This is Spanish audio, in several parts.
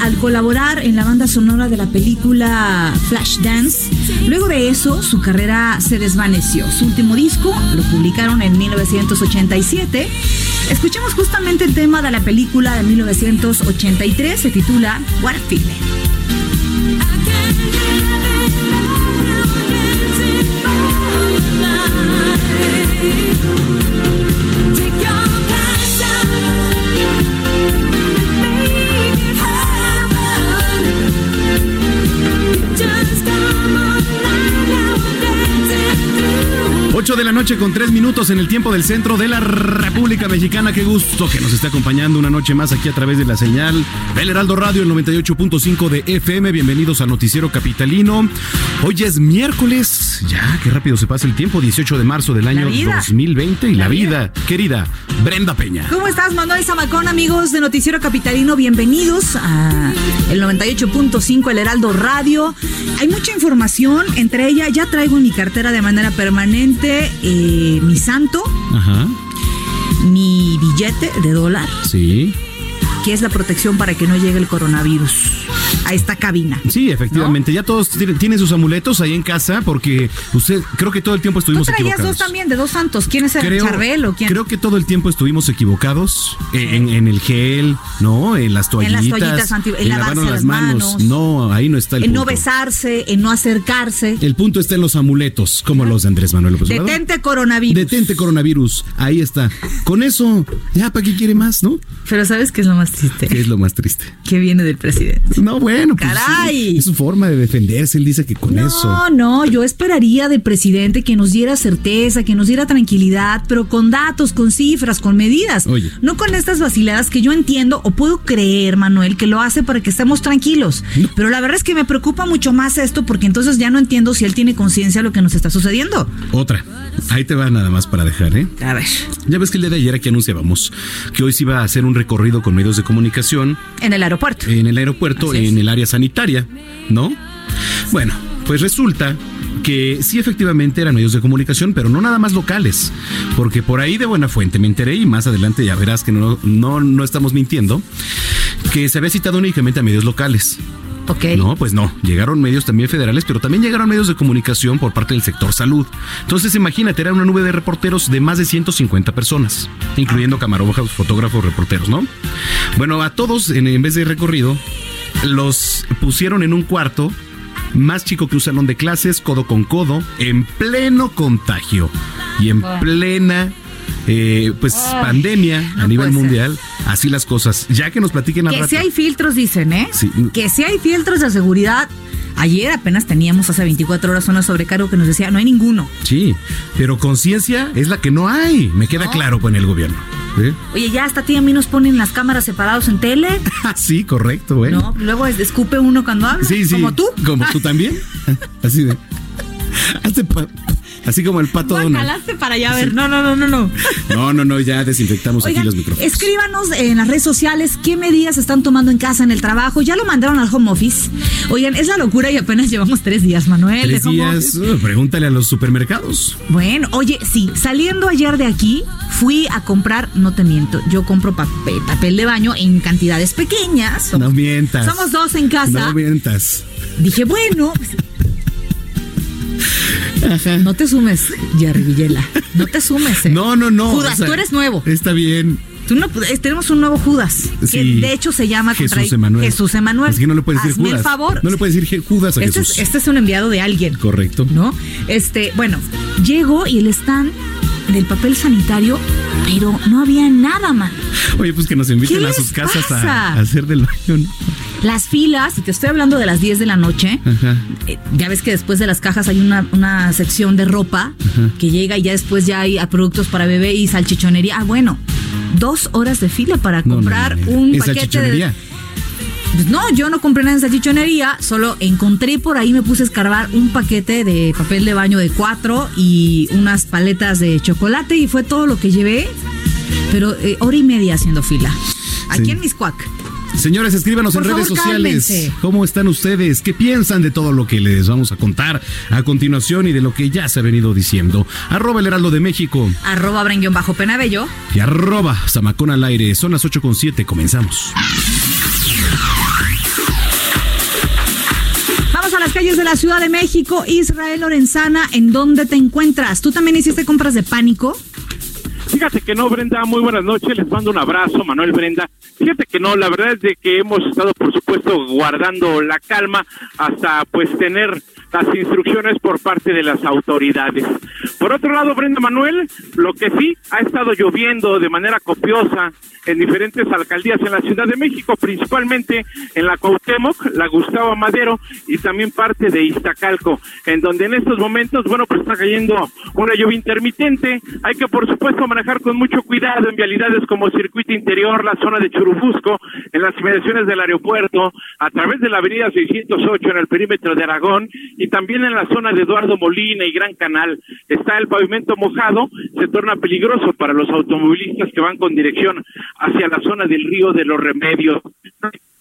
Al colaborar en la banda sonora de la película Flashdance. Luego de eso, su carrera se desvaneció. Su último disco lo publicaron en 1987. Escuchemos justamente el tema de la película de 1983, se titula What a Feeling. Noche con 3 minutos en el tiempo del centro de la República Mexicana. Qué gusto que nos esté acompañando una noche más aquí a través de la señal del Heraldo Radio, el 98.5 de FM. Bienvenidos a Noticiero Capitalino. Hoy es miércoles. Ya, qué rápido se pasa el tiempo. 18 de marzo del año vida. 2020 y la, La vida. vida. Querida Brenda Peña. ¿Cómo estás, Manuel Zamacón, amigos de Noticiero Capitalino? Bienvenidos a el 98.5 El Heraldo Radio. Hay mucha información, entre ella ya traigo en mi cartera de manera permanente eh, mi santo, Ajá. mi billete de dólar, Sí. que es la protección para que no llegue el coronavirus a esta cabina. Sí, efectivamente. Ya todos tienen, sus amuletos ahí en casa porque usted, creo que todo el tiempo Tú estuvimos traías equivocados. dos también, de dos santos. ¿Quién es el Creo, Charbel o quién? creo que todo el tiempo estuvimos equivocados eh, en, en el gel, ¿no? En las En toallitas. las toallitas anti- en lavarse lavarnos las manos. No, ahí no está el en no besarse, en no acercarse. El punto está en los amuletos, como los de Andrés Manuel López Obrador. Detente coronavirus. Detente coronavirus. Ahí está. Con eso, ya, ¿para qué quiere más, no? Pero ¿sabes qué es lo más triste? ¿Qué es lo más triste? Que viene del presidente. No, bueno, pues. ¡Caray! Es su forma de defenderse. Él dice que con eso. No, no, yo esperaría del presidente que nos diera certeza, que nos diera tranquilidad, pero con datos, con cifras, con medidas. Oye. No con estas vaciladas que yo entiendo o puedo creer, Manuel, que lo hace para que estemos tranquilos. No. Pero la verdad es que me preocupa mucho más esto porque entonces ya no entiendo si él tiene conciencia de lo que nos está sucediendo. Otra. Ahí te va nada más para dejar, ¿eh? A ver, Ya ves que el día de ayer aquí anunciábamos que hoy se iba a hacer un recorrido con medios de comunicación en el aeropuerto. en el aeropuerto, es. En el área sanitaria, ¿no? Bueno, pues resulta que sí efectivamente eran medios de comunicación, pero no nada más locales, porque por ahí de buena fuente me enteré y más adelante ya verás que no, no, no estamos mintiendo, que se había citado únicamente a medios locales. Ok. No, pues no. Llegaron medios también federales, pero también llegaron medios de comunicación por parte del sector salud. Entonces, imagínate, era una nube de reporteros de más de 150 personas, incluyendo camarógrafos, fotógrafos, reporteros, ¿no? Bueno, a todos, en, en vez de recorrido, los pusieron en un cuarto más chico que un salón de clases, codo con codo, en pleno contagio y en plena eh, pues pandemia a nivel ser. mundial. Así las cosas. Ya que nos platiquen al Que rato. si hay filtros, dicen, ¿eh? Sí. Que si hay filtros de seguridad. Ayer apenas teníamos hace 24 horas una sobrecargo que nos decía, no hay ninguno. Sí, pero conciencia es la que no hay. Me queda No. claro con el gobierno. ¿Sí? Oye, ya hasta a ti y a mí nos ponen las cámaras separados en tele. Ah, sí, correcto, bueno. No, luego es- escupe uno cuando habla. Sí, sí. Como tú. Como tú también. Así de. Hazte así como el pato Donald. Para allá a ver. No, no, no, no, no. No, no, no, ya desinfectamos Oigan, aquí los micrófonos. escríbanos en las redes sociales qué medidas están tomando en casa, en el trabajo. Ya lo mandaron al home office. Oigan, es la locura y apenas llevamos tres días, Manuel. Tres de home días, office. uh, pregúntale a los supermercados. Bueno, oye, sí, saliendo ayer de aquí, fui a comprar, no te miento, yo compro papel, papel de baño en cantidades pequeñas. Somos, no mientas. somos dos en casa. No mientas. Dije, bueno. Pues, No te sumes, Jerry Villela. No te sumes. eh. No, no, no. Judas, o sea, tú eres nuevo. Está bien. Tú no- eh, tenemos un nuevo Judas. Que Sí. de hecho se llama Jesús Emanuel. Jesús Emanuel. Es que no le puedes decir Hazme Judas. el favor. No le puedes decir Judas a este, Jesús. es, este es un enviado de alguien. Correcto. ¿No? Este, bueno, llego y el stand del papel sanitario, pero no había nada más. Oye, pues que nos inviten ¿Qué a sus casas a, hacer del baño. ¿no? Las filas, y te estoy hablando de las 10 de la noche, Ajá. eh, ya ves que después de las cajas hay una, una sección de ropa que llega y ya después ya hay productos para bebé y salchichonería. Ah, bueno, dos horas de fila para comprar no, no. un ¿En paquete de... Pues no, yo no compré nada en salchichonería, solo encontré por ahí, me puse a escarbar un paquete de papel de baño de cuatro y unas paletas de chocolate y fue todo lo que llevé, pero eh, hora y media haciendo fila. Aquí Sí. en Miscuac. Señores, escríbanos Por en redes sociales. cálmense. ¿Cómo están ustedes? ¿Qué piensan de todo lo que les vamos a contar a continuación y de lo que ya se ha venido diciendo? Arroba el Heraldo de México Arroba Brenguión bajo Penabello. y arroba Zamacón al aire. Son las 8 con 7. Comenzamos. Las calles de la Ciudad de México. Israel Lorenzana, ¿en dónde te encuentras? ¿Tú también hiciste compras de pánico? Fíjate que no, Brenda, muy buenas noches, les mando un abrazo, Manuel Brenda. Fíjate que no, la verdad es de que hemos estado, por supuesto, guardando la calma hasta pues tener las instrucciones por parte de las autoridades. Por otro lado, Brenda Manuel, lo que sí ha estado lloviendo de manera copiosa en diferentes alcaldías en la Ciudad de México, principalmente en la Cuauhtémoc, la Gustavo Madero y también parte de Iztacalco, en donde en estos momentos, bueno, pues está cayendo una lluvia intermitente. Hay que, por supuesto, manejar con mucho cuidado en vialidades como Circuito Interior, la zona de Churubusco, en las inmediaciones del aeropuerto, a través de la avenida 608 en el perímetro de Aragón y también en la zona de Eduardo Molina y Gran Canal. Está el pavimento mojado, se torna peligroso para los automovilistas que van con dirección hacia la zona del río de los Remedios.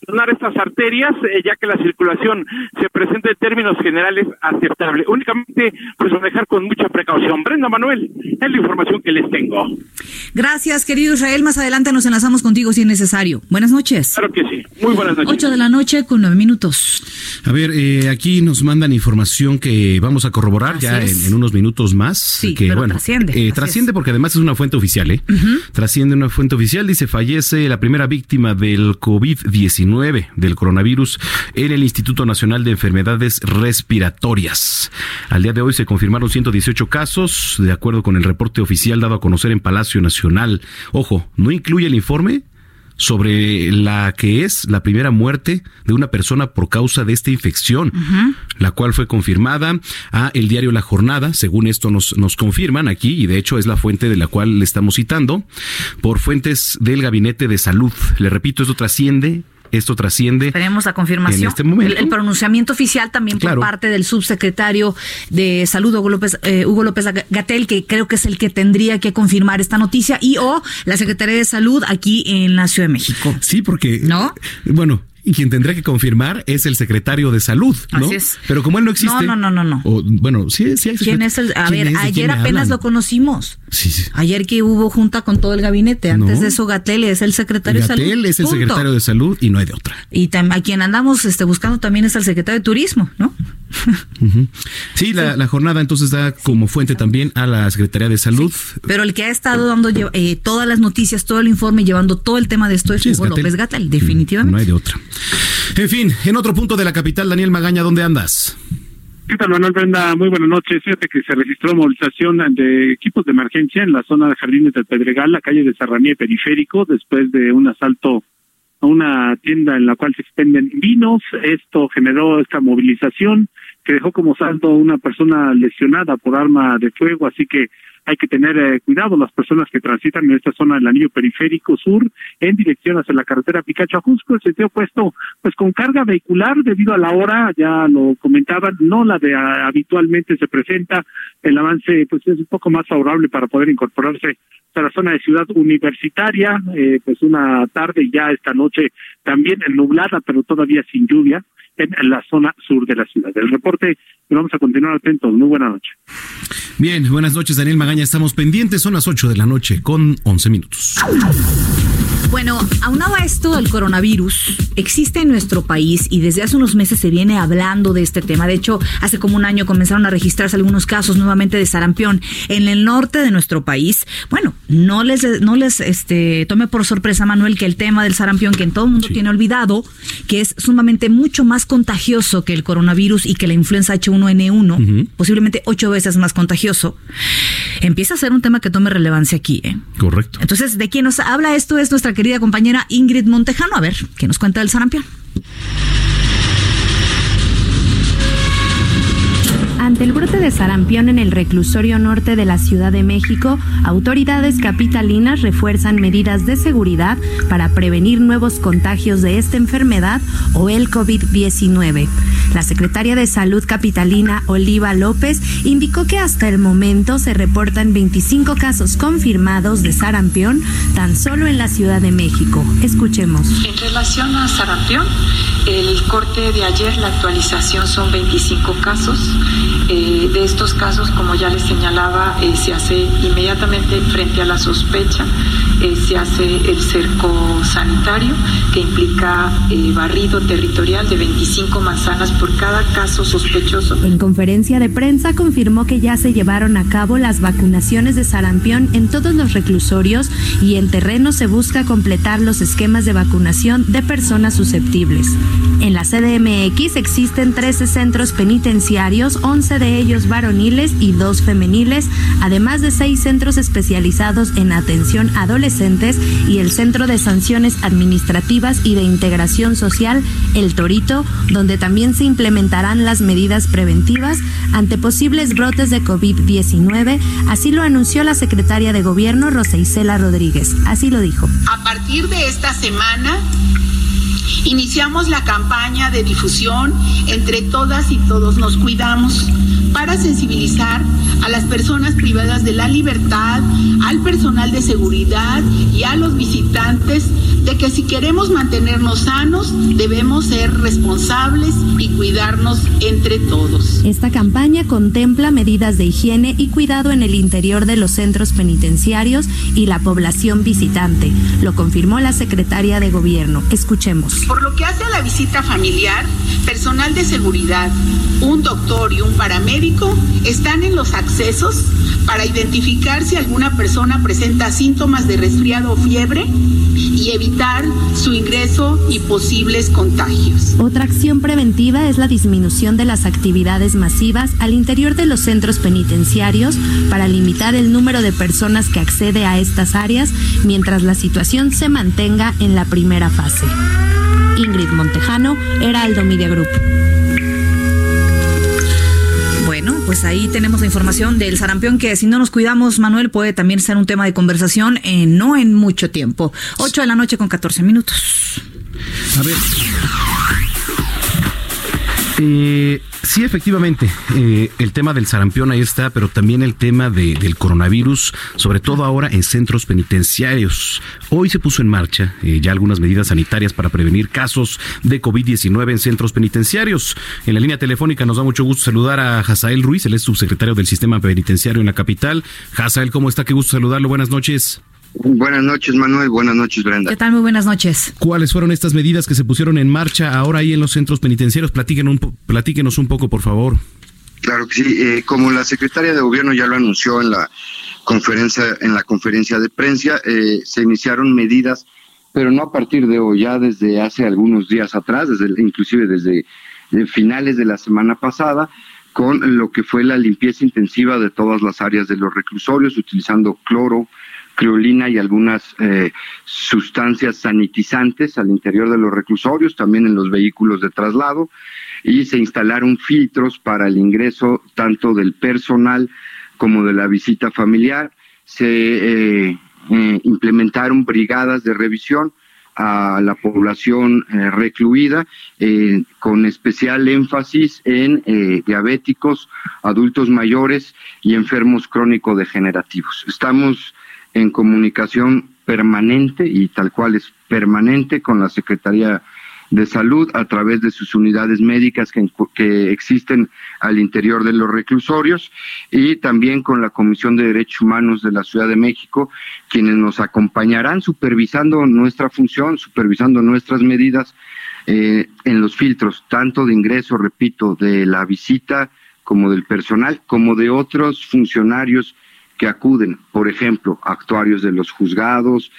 Donar estas arterias, eh, ya que la circulación se presenta en términos generales aceptable. Únicamente, pues manejar con mucha precaución. Brenda Manuel, es la información que les tengo. Gracias, querido Israel. Más adelante nos enlazamos contigo si es necesario. Buenas noches. Claro que sí. Muy buenas noches. 8 de la noche con 9 minutos. A ver, eh, aquí nos mandan información que vamos a corroborar Así ya en, unos minutos más. Sí, que, pero bueno, trasciende, eh, trasciende es. porque además es una fuente oficial, ¿eh? Trasciende una fuente oficial. Dice, fallece la primera víctima del COVID-19, del coronavirus, en el Instituto Nacional de Enfermedades Respiratorias. Al día de hoy se confirmaron 118 casos, de acuerdo con el reporte oficial dado a conocer en Palacio Nacional. Ojo, no incluye el informe sobre la que es la primera muerte de una persona por causa de esta infección, la cual fue confirmada a el diario La Jornada, según esto nos, nos confirman aquí, y de hecho es la fuente de la cual le estamos citando, por fuentes del Gabinete de Salud. Le repito, esto trasciende, esto trasciende. Tenemos la confirmación. En este momento. El, el pronunciamiento oficial también Claro. por parte del subsecretario de Salud, Hugo López, eh, Hugo López Gatel, que creo que es el que tendría que confirmar esta noticia, y o la Secretaría de Salud aquí en la Ciudad de México. Sí, porque. ¿No? Bueno, Y quien tendría que confirmar es el secretario de salud, ¿no? Así es. Pero como él no existe. No, no, no, no, no. o, bueno, sí, sí hay ¿Quién secret- es el.? A ¿Quién ver, ayer apenas hablan? lo conocimos. Sí, sí. Ayer que hubo junta con todo el gabinete. Antes No. de eso, Gatel es el secretario de salud. Gatel es el Punto. secretario de salud y no hay de otra. Y a quien andamos este, buscando también es el secretario de turismo, ¿no? Sí, la, la jornada entonces da como fuente también a la Secretaría de Salud. Pero el que ha estado dando eh, todas las noticias, todo el informe, llevando todo el tema de esto es Sí, es Hugo. López Gatel, definitivamente. No hay de otra. En fin, en otro punto de la capital, Daniel Magaña, ¿dónde andas? ¿Qué tal, Manuel Brenda? Muy buenas noches. Fíjate que se registró movilización de equipos de emergencia en la zona de Jardines del Pedregal, la calle de Serranía y Periférico, después de un asalto a una tienda en la cual se expenden vinos. Esto generó esta movilización que dejó como saldo una persona lesionada por arma de fuego, así que hay que tener eh, cuidado las personas que transitan en esta zona del anillo periférico sur en dirección hacia la carretera Picacho a Jusco, el sentido opuesto, pues con carga vehicular debido a la hora, ya lo comentaban, no la de ah, habitualmente se presenta, el avance pues es un poco más favorable para poder incorporarse a la zona de ciudad universitaria, eh, pues una tarde ya esta noche también nublada, pero todavía sin lluvia en la zona sur de la ciudad. El reporte, vamos a continuar atentos. Muy buena noche. Bien, buenas noches, Daniel Magaña. Estamos pendientes, son las 8 de la noche con 11 minutos. Bueno, aunado a esto del coronavirus, existe en nuestro país y desde hace unos meses se viene hablando de este tema. De hecho, hace como un año comenzaron a registrarse algunos casos nuevamente de sarampión en el norte de nuestro país. Bueno, no les, no les este, tome por sorpresa, Manuel, que el tema del sarampión, que en todo el mundo tiene olvidado, que es sumamente mucho más contagioso que el coronavirus y que la influenza H1N1, posiblemente ocho veces más contagioso, empieza a ser un tema que tome relevancia aquí. ¿eh? Correcto. Entonces, de quien nos habla esto es nuestra querida compañera Ingrid Montejano. A ver, ¿qué nos cuenta del sarampión? Ante el brote de sarampión en el reclusorio norte de la Ciudad de México, autoridades capitalinas refuerzan medidas de seguridad para prevenir nuevos contagios de esta enfermedad o el COVID-19. La secretaria de Salud capitalina Oliva López indicó que hasta el momento se reportan 25 casos confirmados de sarampión tan solo en la Ciudad de México. Escuchemos. En relación a sarampión, el corte de ayer, la actualización son 25 casos. Eh, de estos casos, como ya les señalaba, eh, se hace inmediatamente frente a la sospecha, eh, se hace el cerco sanitario que implica eh, barrido territorial de 25 manzanas por cada caso sospechoso. En conferencia de prensa confirmó que ya se llevaron a cabo las vacunaciones de sarampión en todos los reclusorios y en terreno se busca completar los esquemas de vacunación de personas susceptibles. En la CDMX existen 13 centros penitenciarios, 11 de ellos varoniles y 2 femeniles, además de 6 centros especializados en atención a adolescentes y el Centro de Sanciones Administrativas y de Integración Social, El Torito, donde también se implementarán las medidas preventivas ante posibles brotes de COVID-19, así lo anunció la secretaria de Gobierno Rosa Isela Rodríguez. Así lo dijo. A partir de esta semana iniciamos la campaña de difusión entre todas y todos. Nos cuidamos para sensibilizar a las personas privadas de la libertad, al personal de seguridad y a los visitantes de que si queremos mantenernos sanos debemos ser responsables y cuidarnos entre todos. Esta campaña contempla medidas de higiene y cuidado en el interior de los centros penitenciarios y la población visitante, lo confirmó la secretaria de Gobierno. Escuchemos. Por lo que hace a la visita familiar, personal de seguridad, un doctor y un paramédico están en los accesos para identificar si alguna persona presenta síntomas de resfriado o fiebre y evitar su ingreso y posibles contagios. Otra acción preventiva es la disminución de las actividades masivas al interior de los centros penitenciarios para limitar el número de personas que accede a estas áreas mientras la situación se mantenga en la primera fase. Ingrid Montejano, Heraldo Media Group. Pues ahí tenemos la información del sarampión que si no nos cuidamos, Manuel, puede también ser un tema de conversación eh, no en mucho tiempo. 8 de la noche con 14 minutos. A ver. Eh, sí, efectivamente, eh, el tema del sarampión ahí está, pero también el tema de- del coronavirus, sobre todo ahora en centros penitenciarios. Hoy se puso en marcha eh, ya algunas medidas sanitarias para prevenir casos de COVID-19 en centros penitenciarios. En la línea telefónica nos da mucho gusto saludar a Hazael Ruiz, él es subsecretario del Sistema Penitenciario en la capital. Hazael, ¿cómo está? Qué gusto saludarlo. Buenas noches. Buenas noches, Manuel. Buenas noches, Brenda. ¿Qué tal? Muy buenas noches. ¿Cuáles fueron estas medidas que se pusieron en marcha ahora ahí en los centros penitenciarios? Platíquenos un, po- platíquenos un poco, por favor. Claro que sí. eh, como la secretaria de Gobierno ya lo anunció en la conferencia, en la conferencia de prensa, eh, se iniciaron medidas, pero no a partir de hoy, ya desde hace algunos días atrás, desde inclusive desde eh, finales de la semana pasada, con lo que fue la limpieza intensiva de todas las áreas de los reclusorios, utilizando cloro, criolina y algunas eh, sustancias sanitizantes al interior de los reclusorios, también en los vehículos de traslado, y se instalaron filtros para el ingreso tanto del personal como de la visita familiar. Se eh, eh, implementaron brigadas de revisión a la población recluida, con especial énfasis en diabéticos, adultos mayores y enfermos crónico-degenerativos. Estamos en comunicación permanente y tal cual es permanente con la Secretaría de Salud a través de sus unidades médicas que, existen al interior de los reclusorios y también con la Comisión de Derechos Humanos de la Ciudad de México, quienes nos acompañarán supervisando nuestra función, supervisando nuestras medidas eh, en los filtros, tanto de ingreso, repito, de la visita como del personal, como de otros funcionarios que acuden, por ejemplo, actuarios de los juzgados,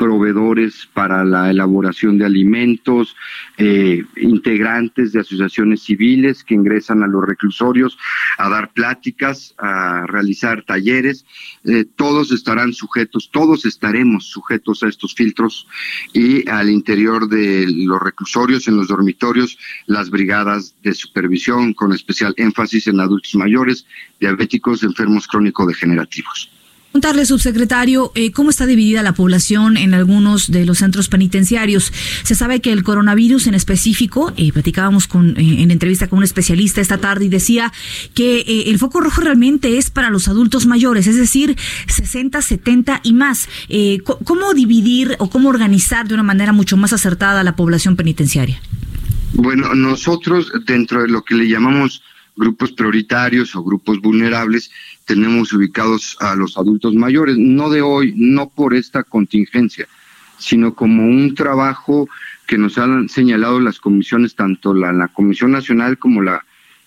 proveedores para la elaboración de alimentos, eh, integrantes de asociaciones civiles que ingresan a los reclusorios a dar pláticas, a realizar talleres. Eh, todos estarán sujetos, todos estaremos sujetos a estos filtros y al interior de los reclusorios, en los dormitorios, las brigadas de supervisión con especial énfasis en adultos mayores, diabéticos, enfermos crónico-degenerativos. Preguntarle, subsecretario, eh, ¿cómo está dividida la población en algunos de los centros penitenciarios? Se sabe que el coronavirus en específico, eh, platicábamos con, eh, en entrevista con un especialista esta tarde y decía que eh, el foco rojo realmente es para los adultos mayores, es decir, 60, 70 y más. ¿Cómo dividir o cómo organizar de una manera mucho más acertada la población penitenciaria? Bueno, nosotros dentro de lo que le llamamos grupos prioritarios o grupos vulnerables, tenemos ubicados a los adultos mayores, no de hoy, no por esta contingencia, sino como un trabajo que nos han señalado las comisiones, tanto la, Comisión Nacional como la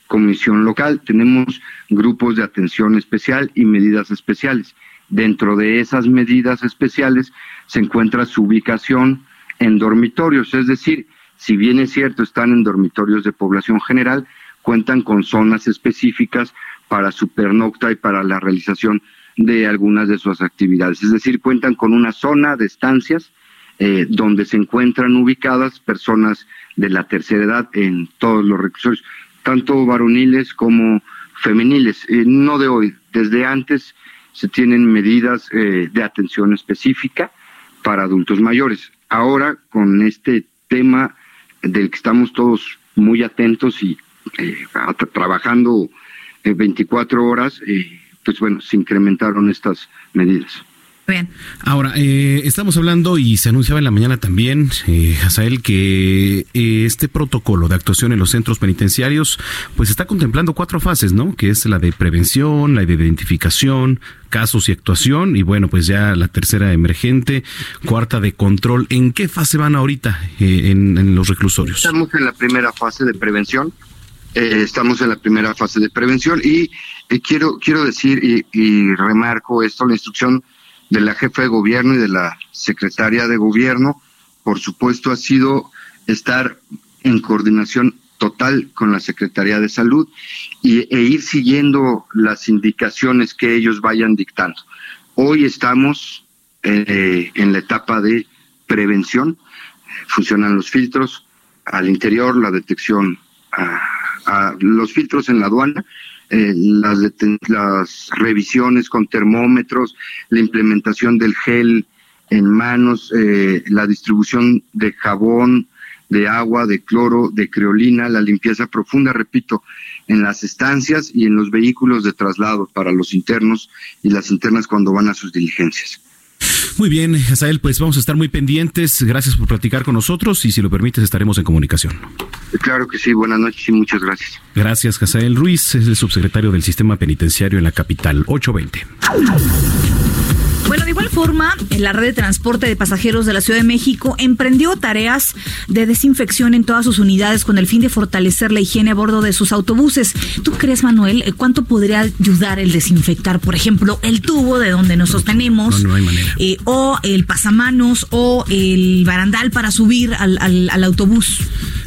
Comisión Local. Tenemos grupos de atención especial y medidas especiales. Dentro de esas medidas especiales se encuentra su ubicación en dormitorios, es decir, si bien es cierto están en dormitorios de población general, cuentan con zonas específicas para su pernocta y para la realización de algunas de sus actividades. Es decir, cuentan con una zona de estancias eh, donde se encuentran ubicadas personas de la tercera edad en todos los reclusorios, tanto varoniles como femeniles. Eh, no de hoy, desde antes se tienen medidas eh, de atención específica para adultos mayores. Ahora, con este tema del que estamos todos muy atentos y eh, trabajando eh, 24 horas, eh, pues bueno, se incrementaron estas medidas. Bien. Ahora, eh, estamos hablando y se anunciaba en la mañana también, eh, Hazael, que eh, este protocolo de actuación en los centros penitenciarios, pues está contemplando cuatro fases, ¿no? Que es la de prevención, la de identificación, casos y actuación, y bueno, pues ya la tercera emergente, cuarta de control. ¿En qué fase van ahorita eh, en, en los reclusorios? Estamos en la primera fase de prevención. Eh, estamos en la primera fase de prevención y eh, quiero quiero decir y, remarco esto, la instrucción de la jefa de gobierno y de la secretaria de gobierno, por supuesto, ha sido estar en coordinación total con la Secretaría de Salud y, e ir siguiendo las indicaciones que ellos vayan dictando. Hoy estamos eh, en la etapa de prevención, funcionan los filtros al interior, la detección, los filtros en la aduana, eh, las, las revisiones con termómetros, la implementación del gel en manos, eh, la distribución de jabón, de agua, de cloro, de creolina, la limpieza profunda, repito, en las estancias y en los vehículos de traslado para los internos y las internas cuando van a sus diligencias. Muy bien, Asael, pues vamos a estar muy pendientes. Gracias por platicar con nosotros y si lo permites estaremos en comunicación. Claro que sí, buenas noches y muchas gracias. Gracias, Jasael Ruiz, es el subsecretario del Sistema Penitenciario en la capital 820. Bueno, de igual forma, la red de transporte de pasajeros de la Ciudad de México emprendió tareas de desinfección en todas sus unidades con el fin de fortalecer la higiene a bordo de sus autobuses. ¿Tú crees, Manuel, eh, cuánto podría ayudar el desinfectar, por ejemplo, el tubo de donde nos sostenemos? No, no hay manera. eh, o el pasamanos o el barandal para subir al, al- al autobús.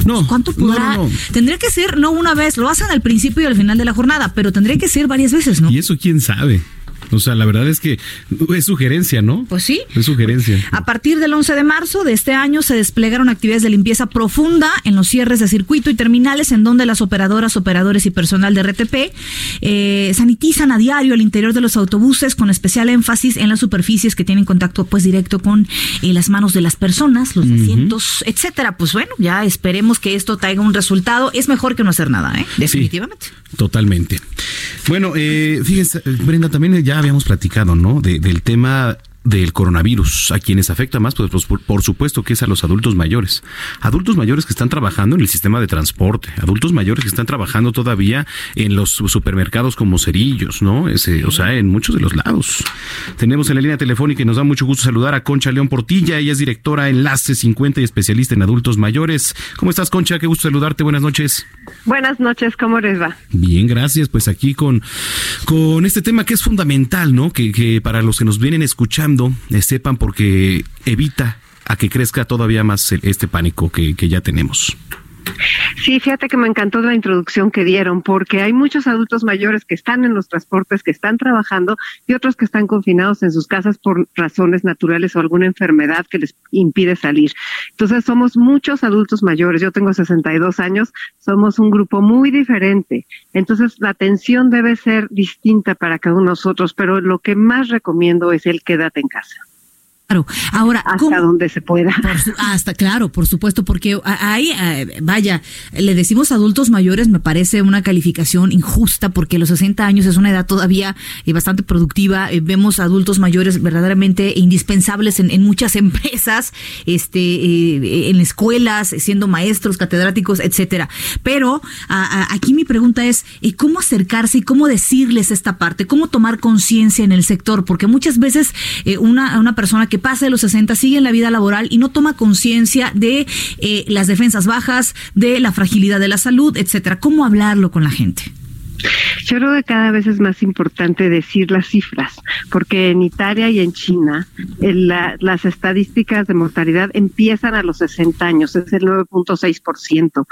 No, ¿Cuánto podrá? no, no. Tendría que ser no una vez, lo hacen al principio y al final de la jornada, pero tendría que ser varias veces, ¿no? Y eso quién sabe. O sea, la verdad es que es sugerencia, ¿no? Pues sí. Es sugerencia. A partir del 11 de marzo de este año se desplegaron actividades de limpieza profunda en los cierres de circuito y terminales en donde las operadoras, operadores y personal de RTP eh, sanitizan a diario el interior de los autobuses con especial énfasis en las superficies que tienen contacto pues directo con eh, las manos de las personas, los asientos, etcétera. Pues bueno, ya esperemos que esto traiga un resultado. Es mejor que no hacer nada, ¿eh? Definitivamente. Totalmente. Bueno, eh, fíjense, Brenda, también ya habíamos platicado, ¿no? De- del tema del coronavirus, a quienes afecta más, pues, pues, por, por supuesto que es a los adultos mayores. Adultos mayores que están trabajando en el sistema de transporte, adultos mayores que están trabajando todavía en los supermercados como cerillos, ¿no? Ese, o sea, en muchos de los lados. Tenemos en la línea telefónica y nos da mucho gusto saludar a Concha León Portilla, ella es directora Enlace 50 y especialista en adultos mayores. ¿Cómo estás, Concha? Qué gusto saludarte, buenas noches. Buenas noches, ¿cómo les va? Bien, gracias. Pues aquí con, con este tema que es fundamental, ¿no? Que, que para los que nos vienen escuchando sepan porque evita a que crezca todavía más este pánico que ya tenemos. Sí, fíjate que me encantó la introducción que dieron, porque hay muchos adultos mayores que están en los transportes, que están trabajando y otros que están confinados en sus casas por razones naturales o alguna enfermedad que les impide salir. Entonces somos muchos adultos mayores, yo tengo 62 años, somos un grupo muy diferente. Entonces la atención debe ser distinta para cada uno de nosotros, pero lo que más recomiendo es el quédate en casa. Claro. Ahora, hasta donde se pueda. Su- hasta claro, por supuesto, porque ahí, eh, vaya, le decimos adultos mayores, me parece una calificación injusta, porque los 60 años es una edad todavía eh, bastante productiva. Eh, vemos adultos mayores verdaderamente indispensables en, en muchas empresas, este, en escuelas, siendo maestros, catedráticos, etcétera. Pero a- a- aquí mi pregunta es, ¿cómo acercarse y cómo decirles esta parte? ¿Cómo tomar conciencia en el sector? Porque muchas veces eh, una, una persona que pasa de los 60 sigue en la vida laboral y no toma conciencia de eh, las defensas bajas, de la fragilidad de la salud, etcétera. ¿Cómo hablarlo con la gente? Yo creo que cada vez es más importante decir las cifras, porque en Italia y en China las estadísticas de mortalidad empiezan a los 60 años, es el 9.6%.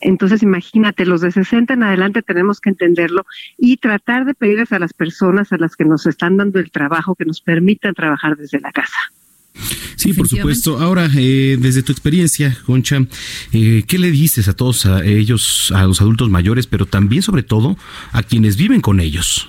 Entonces, imagínate, los de 60 en adelante tenemos que entenderlo y tratar de pedirles a las personas a las que nos están dando el trabajo que nos permitan trabajar desde la casa. Sí, por supuesto. Ahora, eh, desde tu experiencia, Concha, eh, ¿qué le dices a todos a ellos, a los adultos mayores, pero también, sobre todo, a quienes viven con ellos?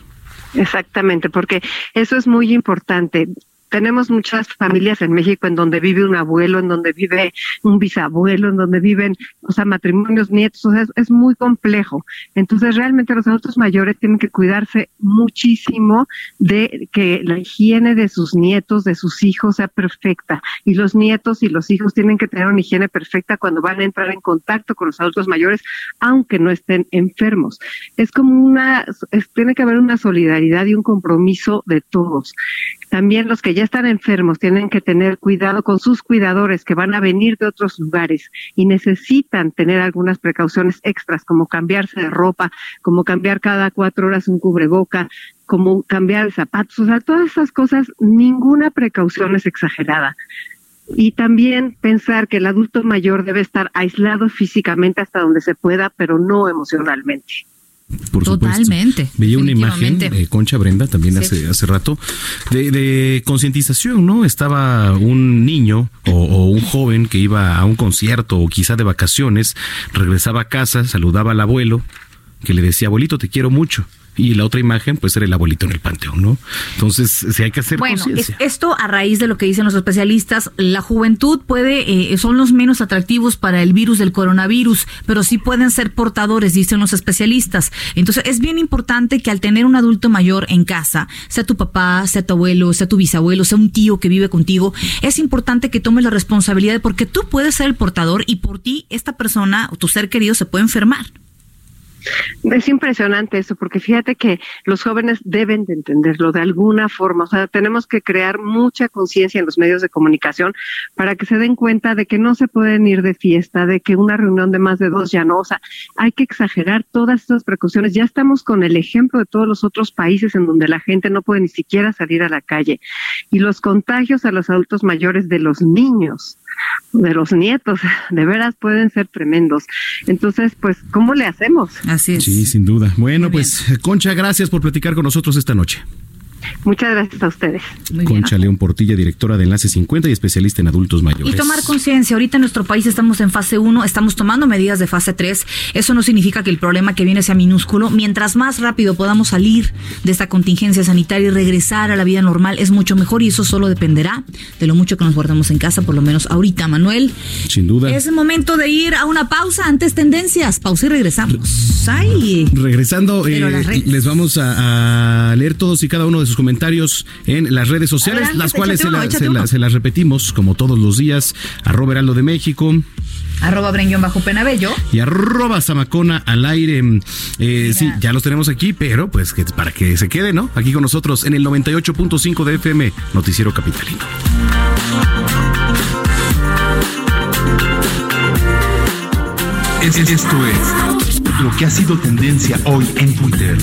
Exactamente, porque eso es muy importante. Tenemos muchas familias en México en donde vive un abuelo, en donde vive un bisabuelo, en donde viven, o sea, matrimonios, nietos, o sea, es, muy complejo. Entonces, realmente los adultos mayores tienen que cuidarse muchísimo de que la higiene de sus nietos, de sus hijos sea perfecta. Y los nietos y los hijos tienen que tener una higiene perfecta cuando van a entrar en contacto con los adultos mayores, aunque no estén enfermos. Es como una, es- tiene que haber una solidaridad y un compromiso de todos. También los que ya están enfermos tienen que tener cuidado con sus cuidadores que van a venir de otros lugares y necesitan tener algunas precauciones extras como cambiarse de ropa, como cambiar cada cuatro horas un cubreboca, como cambiar zapatos, o sea, todas esas cosas, ninguna precaución es exagerada. Y también pensar que el adulto mayor debe estar aislado físicamente hasta donde se pueda, pero no emocionalmente. Por Totalmente, supuesto. Veía una imagen, eh, Concha Brenda, también Sí. hace, hace rato, de, de concientización, ¿no? Estaba un niño o, o un joven que iba a un concierto o quizá de vacaciones, regresaba a casa, saludaba al abuelo, que le decía, abuelito, te quiero mucho. Y la otra imagen puede ser el abuelito en el panteón, ¿no? Entonces, si hay que hacer Bueno, es- esto a raíz de lo que dicen los especialistas, la juventud puede, eh, son los menos atractivos para el virus del coronavirus, pero sí pueden ser portadores, dicen los especialistas. Entonces es bien importante que al tener un adulto mayor en casa, sea tu papá, sea tu abuelo, sea tu bisabuelo, sea un tío que vive contigo, es importante que tomes la responsabilidad porque tú puedes ser el portador y por ti esta persona o tu ser querido se puede enfermar. Es impresionante eso, porque fíjate que los jóvenes deben de entenderlo de alguna forma. O sea, tenemos que crear mucha conciencia en los medios de comunicación para que se den cuenta de que no se pueden ir de fiesta, de que una reunión de más de dos ya no. O sea, hay que exagerar todas estas precauciones. Ya estamos con el ejemplo de todos los otros países en donde la gente no puede ni siquiera salir a la calle. Y los contagios a los adultos mayores de los niños de los nietos, de veras pueden ser tremendos. Entonces, pues, ¿cómo le hacemos? Así es. Sí, sin duda. Bueno, pues, Concha, gracias por platicar con nosotros esta noche. Muchas gracias a ustedes. Concha León Portilla, directora de Enlace 50 y especialista en adultos mayores. Y tomar conciencia. Ahorita en nuestro país estamos en fase 1, estamos tomando medidas de fase 3. Eso no significa que el problema que viene sea minúsculo. Mientras más rápido podamos salir de esta contingencia sanitaria y regresar a la vida normal, es mucho mejor y eso solo dependerá de lo mucho que nos guardamos en casa, por lo menos ahorita, Manuel. Sin duda. Es el momento de ir a una pausa antes tendencias. Pausa y regresamos. Ay. Regresando, eh, les vamos a, a leer todos y cada uno de sus comentarios en las redes sociales, Adelante, las cuales se, uno, la- échate se la- uno. se las repetimos como todos los días. Arroba Heraldo de México Arroba Brenguión bajo Penabello. y arroba Zamacona al aire. Eh, sí, ya los tenemos aquí, pero pues que para que se quede, ¿no? Aquí con nosotros en el 98.5 de FM, Noticiero Capitalino. Es- Esto es lo que ha sido tendencia hoy en Twitter.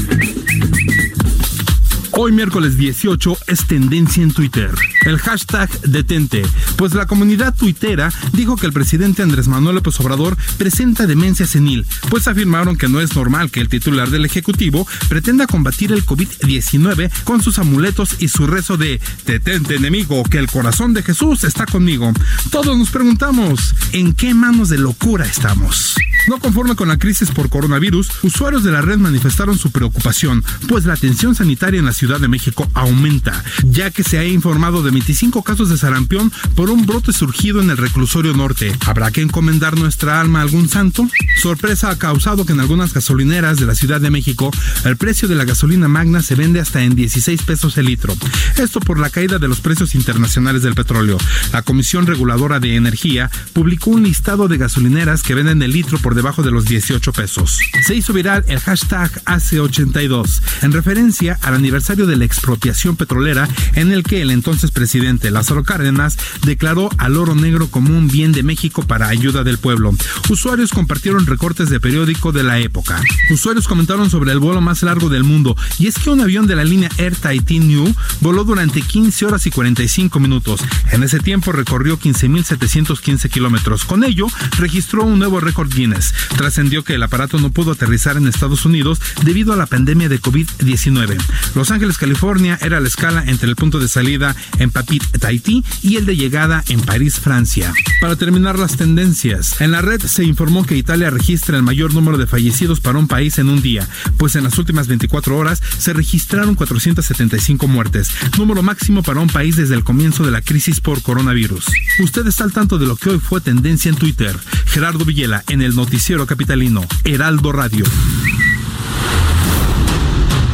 Hoy miércoles 18 es tendencia en Twitter. El hashtag detente, pues la comunidad tuitera dijo que el presidente Andrés Manuel López Obrador presenta demencia senil, pues afirmaron que no es normal que el titular del Ejecutivo pretenda combatir el COVID-19 con sus amuletos y su rezo de detente enemigo, que el corazón de Jesús está conmigo. Todos nos preguntamos, ¿en qué manos de locura estamos? No conforme con la crisis por coronavirus, usuarios de la red manifestaron su preocupación, pues la atención sanitaria en la Ciudad de México aumenta, ya que se ha informado de 25 casos de sarampión por un brote surgido en el reclusorio norte. ¿Habrá que encomendar nuestra alma a algún santo? Sorpresa ha causado que en algunas gasolineras de la Ciudad de México el precio de la gasolina magna se vende hasta en 16 pesos el litro. Esto por la caída de los precios internacionales del petróleo. La Comisión Reguladora de Energía publicó un listado de gasolineras que venden el litro por debajo de los 18 pesos. Se hizo viral el hashtag AC82 en referencia al aniversario de la expropiación petrolera en el que el entonces presidente Lázaro Cárdenas declaró al oro negro como un bien de México para ayuda del pueblo. Usuarios compartieron recortes de periódico de la época. Usuarios comentaron sobre el vuelo más largo del mundo y es que un avión de la línea Air Tahiti New voló durante 15 horas y 45 minutos. En ese tiempo recorrió 15.715 kilómetros. Con ello, registró un nuevo récord Guinness. Trascendió que el aparato no pudo aterrizar en Estados Unidos debido a la pandemia de COVID-19. Los California era la escala entre el punto de salida en Papit, Tahití y el de llegada en París, Francia. Para terminar las tendencias, en la red se informó que Italia registra el mayor número de fallecidos para un país en un día, pues en las últimas 24 horas se registraron 475 muertes, número máximo para un país desde el comienzo de la crisis por coronavirus. Usted está al tanto de lo que hoy fue tendencia en Twitter. Gerardo Villela en el noticiero capitalino, Heraldo Radio.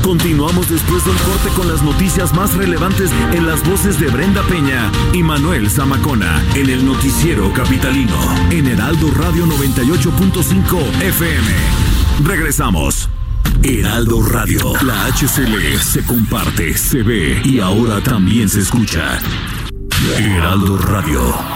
Continuamos después del corte con las noticias más relevantes en las voces de Brenda Peña y Manuel Zamacona en el noticiero capitalino en Heraldo Radio 98.5 FM. Regresamos. Heraldo Radio, la HCL se comparte, se ve y ahora también se escucha. Heraldo Radio.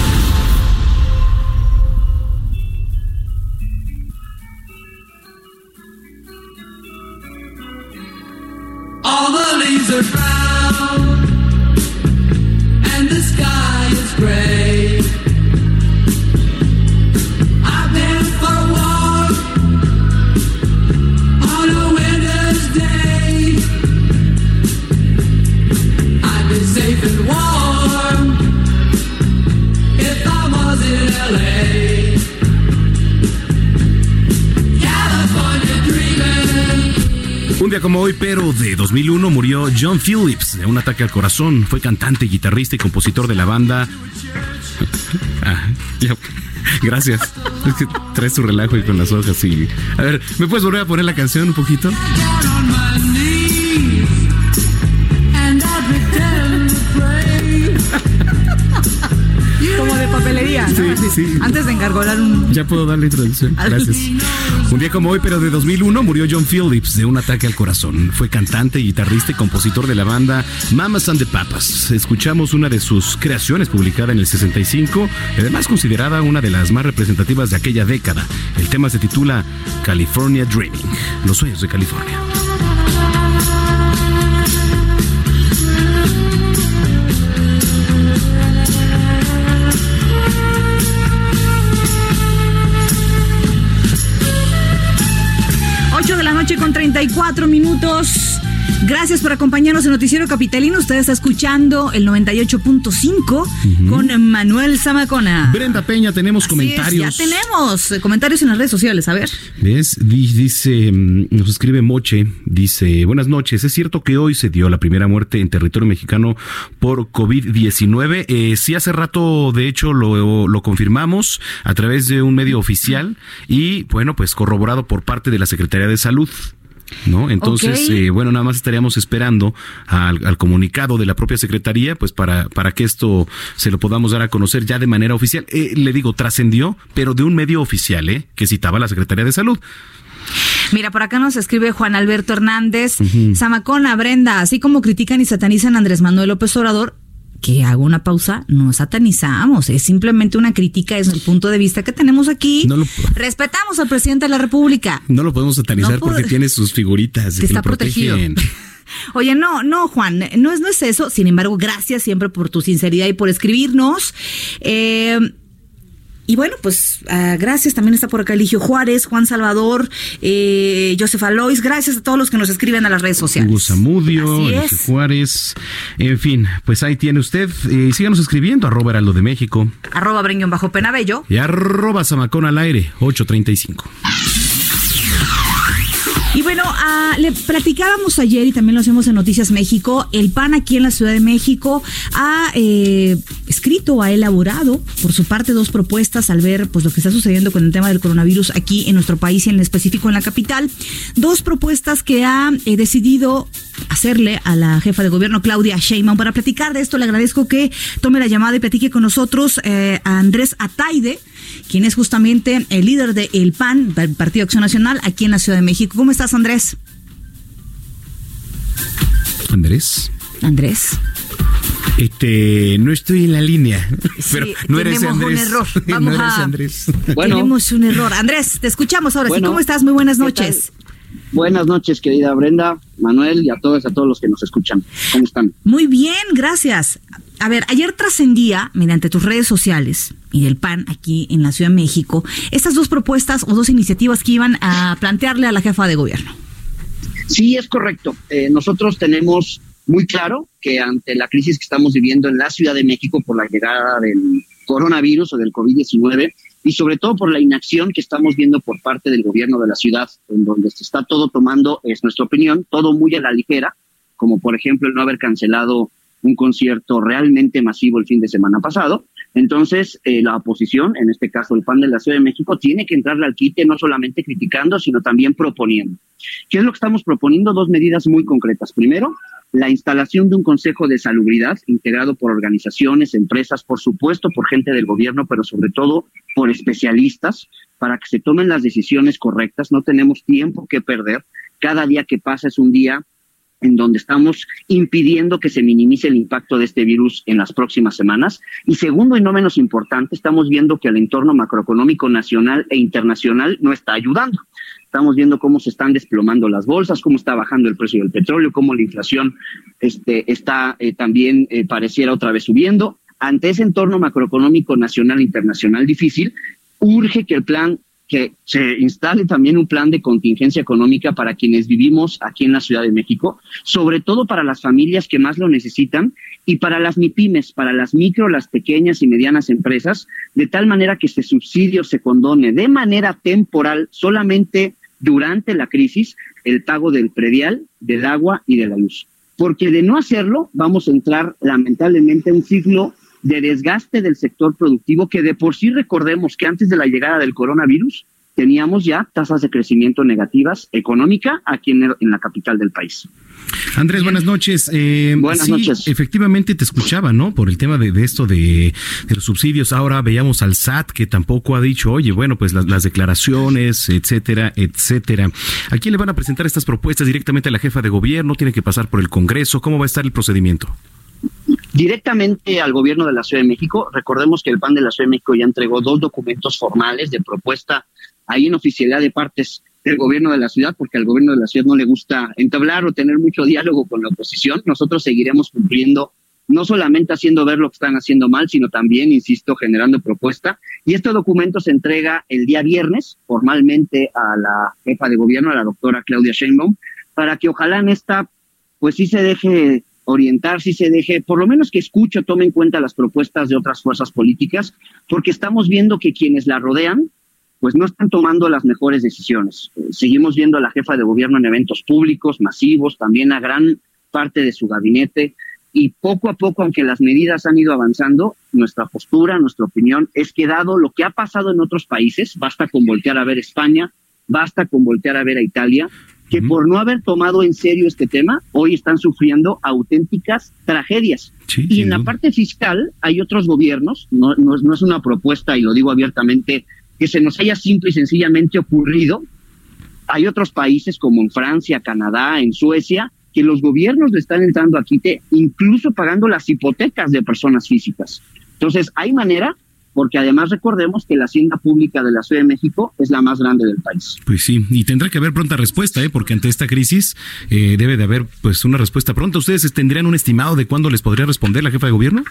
Murió John Phillips de un ataque al corazón. Fue cantante, guitarrista y compositor de la banda. Ah. Gracias. Es que traes tu relajo y con las hojas y... A ver, ¿me puedes volver a poner la canción un poquito? De papelería. ¿no? Sí, sí, sí. Antes de engargolar un. Ya puedo darle introducción. Gracias. Un día como hoy, pero de 2001, murió John Phillips de un ataque al corazón. Fue cantante, guitarrista y compositor de la banda Mamas and the Papas. Escuchamos una de sus creaciones publicada en el 65, y además considerada una de las más representativas de aquella década. El tema se titula California Dreaming, los sueños de California. La noche con 34 minutos. Gracias por acompañarnos en Noticiero Capitalino. Usted está escuchando el 98.5 con Manuel Zamacona. Brenda Peña, tenemos Así es, comentarios. ya tenemos eh, comentarios en las redes sociales. A ver. Dice, mm, nos escribe Moche, dice, buenas noches, ¿es cierto que hoy se dio la primera muerte en territorio mexicano por COVID-19? Eh, sí, hace rato, de hecho, lo, lo confirmamos a través de un medio oficial y, bueno, pues corroborado por parte de la Secretaría de Salud. ¿No? Entonces, eh, bueno, nada más estaríamos esperando al, al comunicado de la propia Secretaría, pues para, para que esto se lo podamos dar a conocer ya de manera oficial. Eh, le digo, trascendió, pero de un medio oficial, ¿eh? Que citaba la Secretaría de Salud. Mira, por acá nos escribe Juan Alberto Hernández. Zamacona, Brenda, así como critican y satanizan a Andrés Manuel López Obrador, que hago una pausa, no satanizamos, es simplemente una crítica, es el punto de vista que tenemos aquí. No lo- Respetamos al presidente de la República. No lo podemos satanizar No porque tiene sus figuritas Que que, está protegido. Oye, no, no, Juan, no es, no es eso. Sin embargo, gracias siempre por tu sinceridad y por escribirnos. Eh, y bueno, pues ah, gracias. También está por acá Eligio Juárez, Juan Salvador, eh, Joseph Alois. Gracias a todos los que nos escriben a las redes sociales. Hugo Zamudio, es. Juárez, en fin, pues ahí tiene usted. Eh, síganos escribiendo, arroba Heraldo de México Arroba Breñón bajo Penabello. y arroba Zamacón al aire, 835. Y bueno, ah, le platicábamos ayer y también lo hacemos en Noticias México. El PAN aquí en la Ciudad de México ha eh, escrito, ha elaborado por su parte dos propuestas al ver pues lo que está sucediendo con el tema del coronavirus aquí en nuestro país y en específico en la capital. Dos propuestas que ha eh, decidido hacerle a la jefa de gobierno Claudia Sheinbaum. Para platicar de esto le agradezco que tome la llamada y platique con nosotros eh, a Andrés Ataide quien es justamente el líder del PAN, del Partido Acción Nacional, aquí en la Ciudad de México. ¿Cómo estás, Andrés? Andrés. Andrés. Este, no estoy en la línea, pero Sí, no eres tenemos un Andrés. error. no Vamos eres a- Andrés. Tenemos un error. Andrés, te escuchamos ahora. sí. ¿Cómo estás? Muy buenas ¿qué noches. Buenas noches, querida Brenda, Manuel y a todos, a todos los que nos escuchan. ¿Cómo están? Muy bien, gracias. A ver, ayer trascendía, mediante tus redes sociales y del PAN aquí en la Ciudad de México, estas dos propuestas o dos iniciativas que iban a plantearle a la jefa de gobierno. Sí, es correcto. Eh, nosotros tenemos muy claro que ante la crisis que estamos viviendo en la Ciudad de México por la llegada del coronavirus o del COVID-19 y sobre todo por la inacción que estamos viendo por parte del gobierno de la ciudad, en donde se está todo tomando, es nuestra opinión, todo muy a la ligera, como por ejemplo el no haber cancelado un concierto realmente masivo el fin de semana pasado. Entonces, eh, la oposición, en este caso el PAN de la Ciudad de México, tiene que entrarle al quite no solamente criticando, sino también proponiendo. ¿Qué es lo que estamos proponiendo? Dos medidas muy concretas. Primero, la instalación de un Consejo de Salubridad integrado por organizaciones, empresas, por supuesto por gente del gobierno, pero sobre todo por especialistas, para que se tomen las decisiones correctas. No tenemos tiempo que perder. Cada día que pasa es un día en donde estamos impidiendo que se minimice el impacto de este virus en las próximas semanas. Y segundo y no menos importante, estamos viendo que el entorno macroeconómico nacional e internacional no está ayudando. Estamos viendo cómo se están desplomando las bolsas, cómo está bajando el precio del petróleo, cómo la inflación este, está eh, también eh, pareciera otra vez subiendo. Ante ese entorno macroeconómico nacional e internacional difícil, urge que el plan que se instale también un plan de contingencia económica para quienes vivimos aquí en la Ciudad de México, sobre todo para las familias que más lo necesitan y para las MIPIMES, para las micro, las pequeñas y medianas empresas, de tal manera que este subsidio se condone de manera temporal solamente durante la crisis el pago del predial, del agua y de la luz. Porque de no hacerlo, vamos a entrar lamentablemente en un ciclo de desgaste del sector productivo que de por sí recordemos que antes de la llegada del coronavirus teníamos ya tasas de crecimiento negativas económica aquí en, en la capital del país. Andrés, buenas noches. Eh, Buenas sí, noches. Efectivamente te escuchaba, ¿no? Por el tema de, de esto de, de los subsidios. Ahora veíamos al SAT que tampoco ha dicho, oye, bueno, pues las, las declaraciones, etcétera, etcétera. ¿A quién le van a presentar estas propuestas directamente a la jefa de gobierno? ¿Tiene que pasar por el Congreso? ¿Cómo va a estar el procedimiento? directamente al gobierno de la Ciudad de México. Recordemos que el PAN de la Ciudad de México ya entregó dos documentos formales de propuesta ahí en oficialidad de partes del gobierno de la ciudad, porque al gobierno de la ciudad no le gusta entablar o tener mucho diálogo con la oposición. Nosotros seguiremos cumpliendo, no solamente haciendo ver lo que están haciendo mal, sino también, insisto, generando propuesta. Y este documento se entrega el día viernes formalmente a la jefa de gobierno, a la doctora Claudia Sheinbaum, para que ojalá en esta, pues sí se deje orientar, si se deje, por lo menos que escuche tome en cuenta las propuestas de otras fuerzas políticas, porque estamos viendo que quienes la rodean, pues no están tomando las mejores decisiones. Eh, seguimos viendo a la jefa de gobierno en eventos públicos, masivos, también a gran parte de su gabinete, y poco a poco, aunque las medidas han ido avanzando, nuestra postura, nuestra opinión es que dado lo que ha pasado en otros países, basta con voltear a ver España, basta con voltear a ver a Italia, que por no haber tomado en serio este tema, hoy están sufriendo auténticas tragedias. y en la parte fiscal hay otros gobiernos, no, no, es- no es una propuesta, y lo digo abiertamente, que se nos haya simple y sencillamente ocurrido. Hay otros países como en Francia, Canadá, en Suecia, que los gobiernos le están entrando a quite, incluso pagando las hipotecas de personas físicas. Entonces, hay manera, porque además recordemos que la hacienda pública de la Ciudad de México es la más grande del país. Pues sí, y tendrá que haber pronta respuesta, ¿eh? porque ante esta crisis eh, debe de haber pues una respuesta pronta. ¿Ustedes tendrían un estimado de cuándo les podría responder la jefa de gobierno?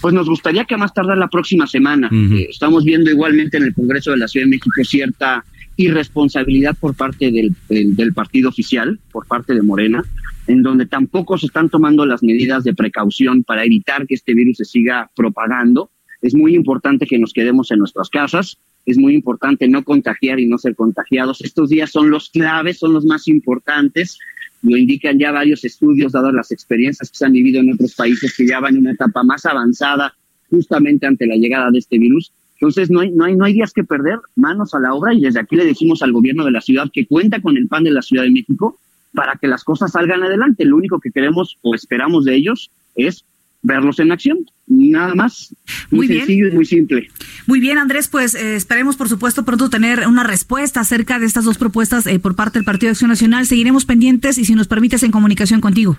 Pues nos gustaría que a más tardar la próxima semana. Eh, estamos viendo igualmente en el Congreso de la Ciudad de México cierta irresponsabilidad por parte del, del- del partido oficial, por parte de Morena, en donde tampoco se están tomando las medidas de precaución para evitar que este virus se siga propagando. Es muy importante que nos quedemos en nuestras casas. Es muy importante no contagiar y no ser contagiados. Estos días son los claves, son los más importantes. Lo indican ya varios estudios, dadas las experiencias que se han vivido en otros países que ya van en una etapa más avanzada justamente ante la llegada de este virus. Entonces no hay, no hay, no hay días que perder, manos a la obra y desde aquí le decimos al gobierno de la ciudad que cuenta con el PAN de la Ciudad de México para que las cosas salgan adelante. Lo único que queremos o esperamos de ellos es verlos en acción. Nada más. Muy, sencillo y muy simple. Muy bien, Andrés, pues eh, esperemos, por supuesto, pronto tener una respuesta acerca de estas dos propuestas eh, por parte del Partido de Acción Nacional. Seguiremos pendientes y, si nos permites, en comunicación contigo.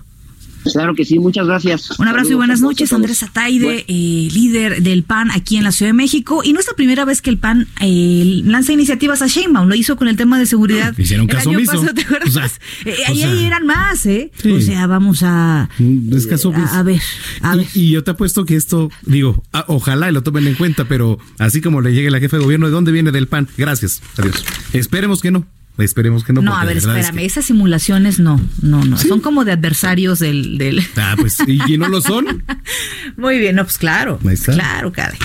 Claro que sí, muchas gracias. Un abrazo y buenas noches. Andrés Ataide, eh, líder del PAN aquí en la Ciudad de México. Y no es la primera vez que el PAN eh, lanza iniciativas a Sheinbaum, lo hizo con el tema de seguridad. Hicieron el caso omiso. Eh, o ahí, sea, ahí eran más, ¿eh? Sí. O sea, vamos a... Es caso A, a ver, a ver. Y, y yo te apuesto que esto, digo, ah, ojalá y lo tomen en cuenta, pero así como le llegue la jefa de gobierno, ¿de dónde viene del PAN? Gracias, adiós. Esperemos que no, esperemos que no. No, a ver, verdad es espérame, que- esas simulaciones no, no, no. Son como de adversarios del... del... Ah, pues, ¿y, no lo son? Muy bien, no, pues claro. Ahí está. Claro, caray.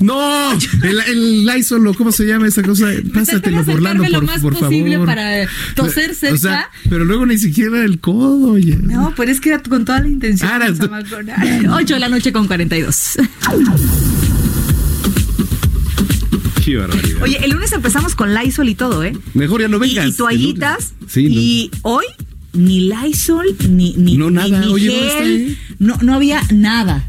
¡No! El, el Lysol, ¿o ¿cómo se llama esa cosa? Pásatelo por Orlando, acercarme lo por, más por posible favor. para toser cerca. O sea, pero luego ni siquiera el codo, oye. No, pero es que era con toda la intención. Ahora, tú- 8 de la noche con 42. Qué barbaridad. Oye, el lunes empezamos con Lysol y todo, ¿eh? Mejor ya no vengas. y toallitas. Sí, no. Y hoy ni Lysol, ni, ni, No, nada. ni, ni Oye, ¿dónde está gel, no, no había nada.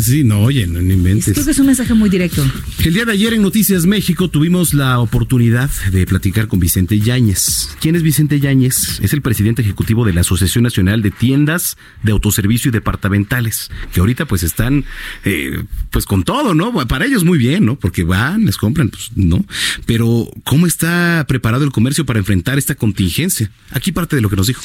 Sí, no, oye, no, no inventes. Creo que es un mensaje muy directo. El día de ayer en Noticias México tuvimos la oportunidad de platicar con Vicente Yáñez. ¿Quién es Vicente Yáñez? Es el presidente ejecutivo de la Asociación Nacional de Tiendas de Autoservicio y Departamentales, que ahorita pues están eh, pues con todo, ¿no? Para ellos muy bien, ¿no? Porque van, les compran, pues no. Pero ¿cómo está preparado el comercio para enfrentar esta contingencia? Aquí parte de lo que nos dijo.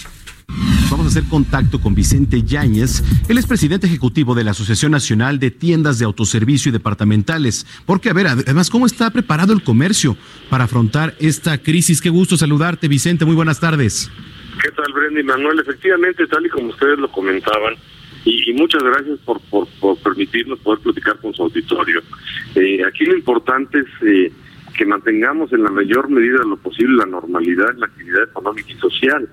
Vamos a hacer contacto con Vicente Yáñez. Él es presidente ejecutivo de la Asociación Nacional de Tiendas de Autoservicio y Departamentales. Porque, a ver, además, ¿cómo está preparado el comercio para afrontar esta crisis? Qué gusto saludarte, Vicente. Muy buenas tardes. ¿Qué tal, Brenda y Manuel? Efectivamente, tal y como ustedes lo comentaban, y, muchas gracias por, por, por permitirnos poder platicar con su auditorio. Eh, aquí lo importante es eh, que mantengamos en la mayor medida lo posible la normalidad en la actividad económica y social.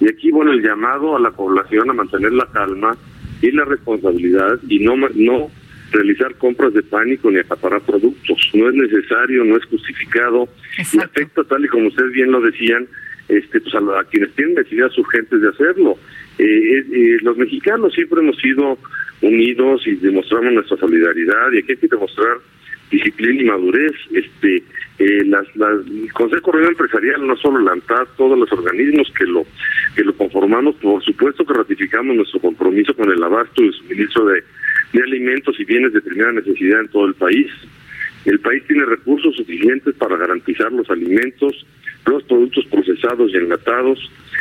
Y aquí, bueno, el llamado a la población a mantener la calma y la responsabilidad y no, no realizar compras de pánico ni acaparar productos. No es necesario, no es justificado y afecta, tal y como ustedes bien lo decían, este, pues a, a quienes tienen necesidades urgentes de hacerlo. Eh, eh, los mexicanos siempre hemos sido unidos y demostramos nuestra solidaridad y aquí hay que demostrar disciplina y madurez. Este, eh, las, las- el Consejo Regional Empresarial, no solo la ANTAD, todos los organismos que lo que lo conformamos, por supuesto que ratificamos nuestro compromiso con el abasto y suministro de, de alimentos y bienes de primera necesidad en todo el país. El país tiene recursos suficientes para garantizar los alimentos, los productos procesados y enlatados,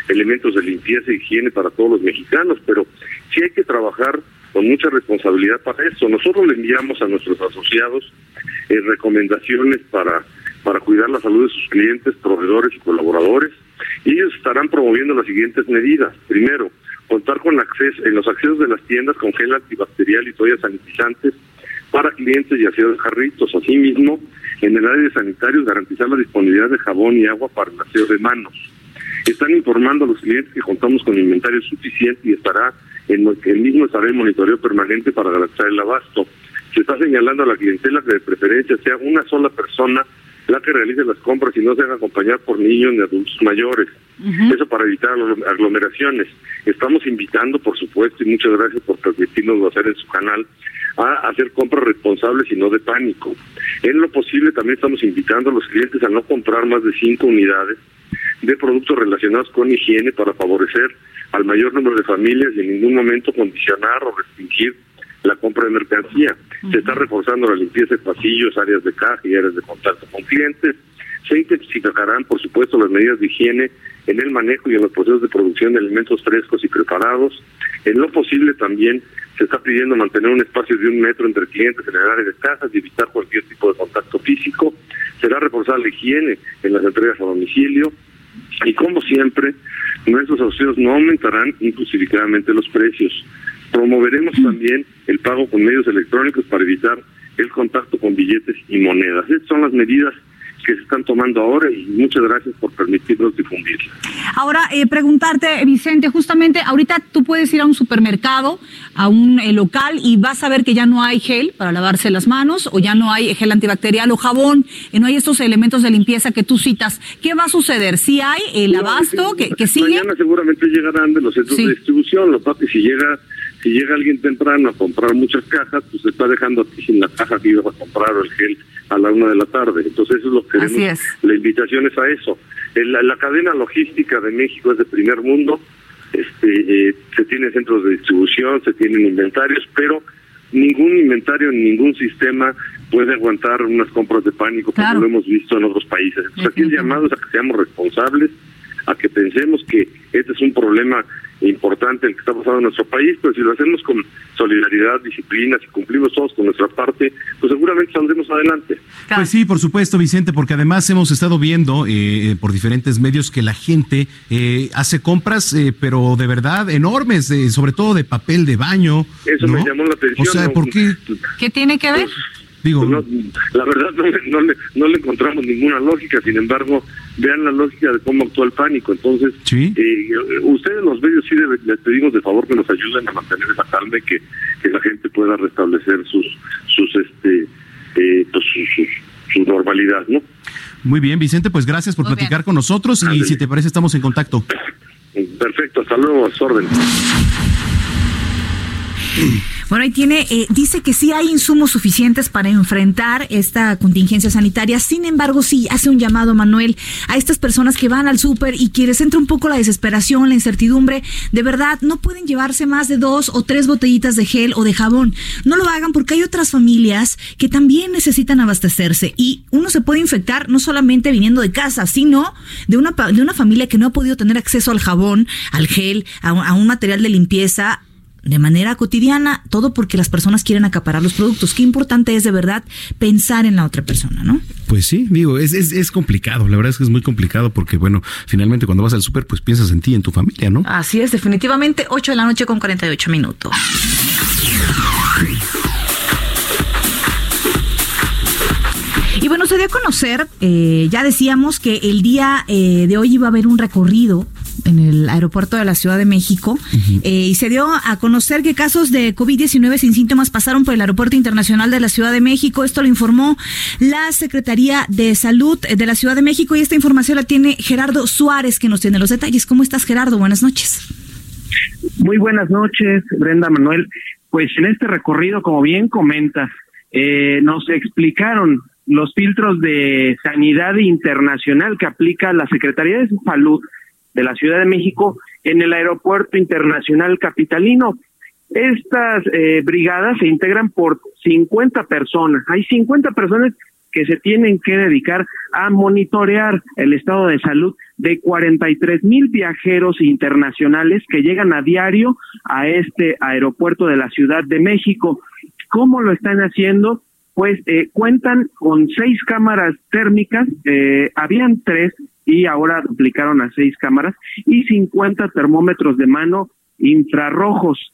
elementos de limpieza y higiene para todos los mexicanos, pero sí hay que trabajar con mucha responsabilidad para eso. Nosotros le enviamos a nuestros asociados eh, recomendaciones para, para cuidar la salud de sus clientes, proveedores y colaboradores, y ellos estarán promoviendo las siguientes medidas. Primero, contar con acceso, en los accesos de las tiendas con gel antibacterial y toallas sanitizantes para clientes y aseos de jarritos. Asimismo, en el área de sanitarios, garantizar la disponibilidad de jabón y agua para el aseo de manos. Están informando a los clientes que contamos con inventario suficiente y estará en el mismo estará en monitoreo permanente para garantizar el abasto. Se está señalando a la clientela que de preferencia sea una sola persona la que realice las compras y no se haga acompañar por niños ni adultos mayores. Eso para evitar aglo- aglomeraciones. Estamos invitando, por supuesto, y muchas gracias por permitirnos hacer en su canal, a hacer compras responsables y no de pánico. En lo posible también estamos invitando a los clientes a no comprar más de cinco unidades de productos relacionados con higiene para favorecer al mayor número de familias y en ningún momento condicionar o restringir la compra de mercancía. Se está reforzando la limpieza de pasillos, áreas de caja y áreas de contacto con clientes. Se intensificarán, por supuesto, las medidas de higiene en el manejo y en los procesos de producción de alimentos frescos y preparados. En lo posible también se está pidiendo mantener un espacio de un metro entre clientes en el área de cajas y evitar cualquier tipo de contacto físico. Será reforzar la higiene en las entregas a domicilio. Y como siempre, nuestros auxilios no aumentarán injustificadamente los precios. Promoveremos también el pago con medios electrónicos para evitar el contacto con billetes y monedas. Estas son las medidas que se están tomando ahora y muchas gracias por permitirnos difundirlas. Ahora, eh, preguntarte, Vicente, justamente ahorita tú puedes ir a un supermercado, a un eh, local y vas a ver que ya no hay gel para lavarse las manos o ya no hay gel antibacterial o jabón, y no hay estos elementos de limpieza que tú citas. ¿Qué va a suceder? ¿Si hay el abasto que, que sigue? Mañana seguramente llegarán de los centros Sí. de distribución. Lo que pasa es que si llega, si llega alguien temprano a comprar muchas cajas, pues se está dejando a ti sin la caja que ibas a comprar o el gel a la una de la tarde. Entonces eso es lo que queremos. La invitación es a eso. La, la cadena logística de México es de primer mundo. Este, eh, se tienen centros de distribución, se tienen inventarios, pero ningún inventario, ningún sistema puede aguantar unas compras de pánico como Claro. lo hemos visto en otros países. Entonces aquí el llamado es a que seamos responsables, a que pensemos que este es un problema importante el que está pasando en nuestro país, pero si lo hacemos con solidaridad, disciplina, si cumplimos todos con nuestra parte, pues seguramente saldremos adelante. Pues sí, por supuesto, Vicente, porque además hemos estado viendo eh, por diferentes medios que la gente eh, hace compras, eh, pero de verdad enormes, de- sobre todo de papel de baño. Eso ¿no? me llamó la atención. O sea. ¿por qué? ¿Qué tiene que ver? Digo, Pues no, la verdad no, le- no, le, no le encontramos ninguna lógica, sin embargo, vean la lógica de cómo actúa el pánico. Entonces, eh, ustedes los medios sí debe- les pedimos de favor que nos ayuden a mantener esa calma y que, que la gente pueda restablecer sus sus este eh, pues, su, su- su normalidad, ¿no? Muy bien, Vicente, pues gracias por platicar con nosotros y si te parece estamos en contacto. Perfecto, hasta luego, a sus órdenes. Bueno, ahí tiene, eh, dice que sí hay insumos suficientes para enfrentar esta contingencia sanitaria. Sin embargo, sí hace un llamado, Manuel, a estas personas que van al súper y que les un poco la desesperación, la incertidumbre. De verdad, no pueden llevarse más de dos o tres botellitas de gel o de jabón. No lo hagan porque hay otras familias que también necesitan abastecerse y uno se puede infectar no solamente viniendo de casa, sino de una, de una familia que no ha podido tener acceso al jabón, al gel, a un material de limpieza de manera cotidiana, todo porque las personas quieren acaparar los productos. Qué importante es de verdad pensar en la otra persona, ¿no? Pues sí, digo, es, es, es complicado, la verdad es que es muy complicado porque, bueno, finalmente cuando vas al súper, pues piensas en ti, en tu familia, ¿no? Así es, definitivamente 8 de la noche con 48 minutos. Y bueno, se dio a conocer, eh, ya decíamos que el día eh, de hoy iba a haber un recorrido en el aeropuerto de la Ciudad de México eh, y se dio a conocer que casos de COVID-19 sin síntomas pasaron por el Aeropuerto Internacional de la Ciudad de México. Esto lo informó la Secretaría de Salud de la Ciudad de México y esta información la tiene Gerardo Suárez que nos tiene los detalles. ¿Cómo estás Gerardo? Buenas noches. Muy buenas noches, Brenda Manuel. Pues en este recorrido, como bien comentas, eh, nos explicaron los filtros de sanidad internacional que aplica la Secretaría de Salud de la Ciudad de México en el Aeropuerto Internacional Capitalino. Estas eh, brigadas se integran por 50 personas. Hay 50 personas que se tienen que dedicar a monitorear el estado de salud de 43 mil viajeros internacionales que llegan a diario a este aeropuerto de la Ciudad de México. ¿Cómo lo están haciendo? Pues eh, cuentan con seis cámaras térmicas, eh, habían tres y ahora duplicaron a seis cámaras y 50 termómetros de mano infrarrojos.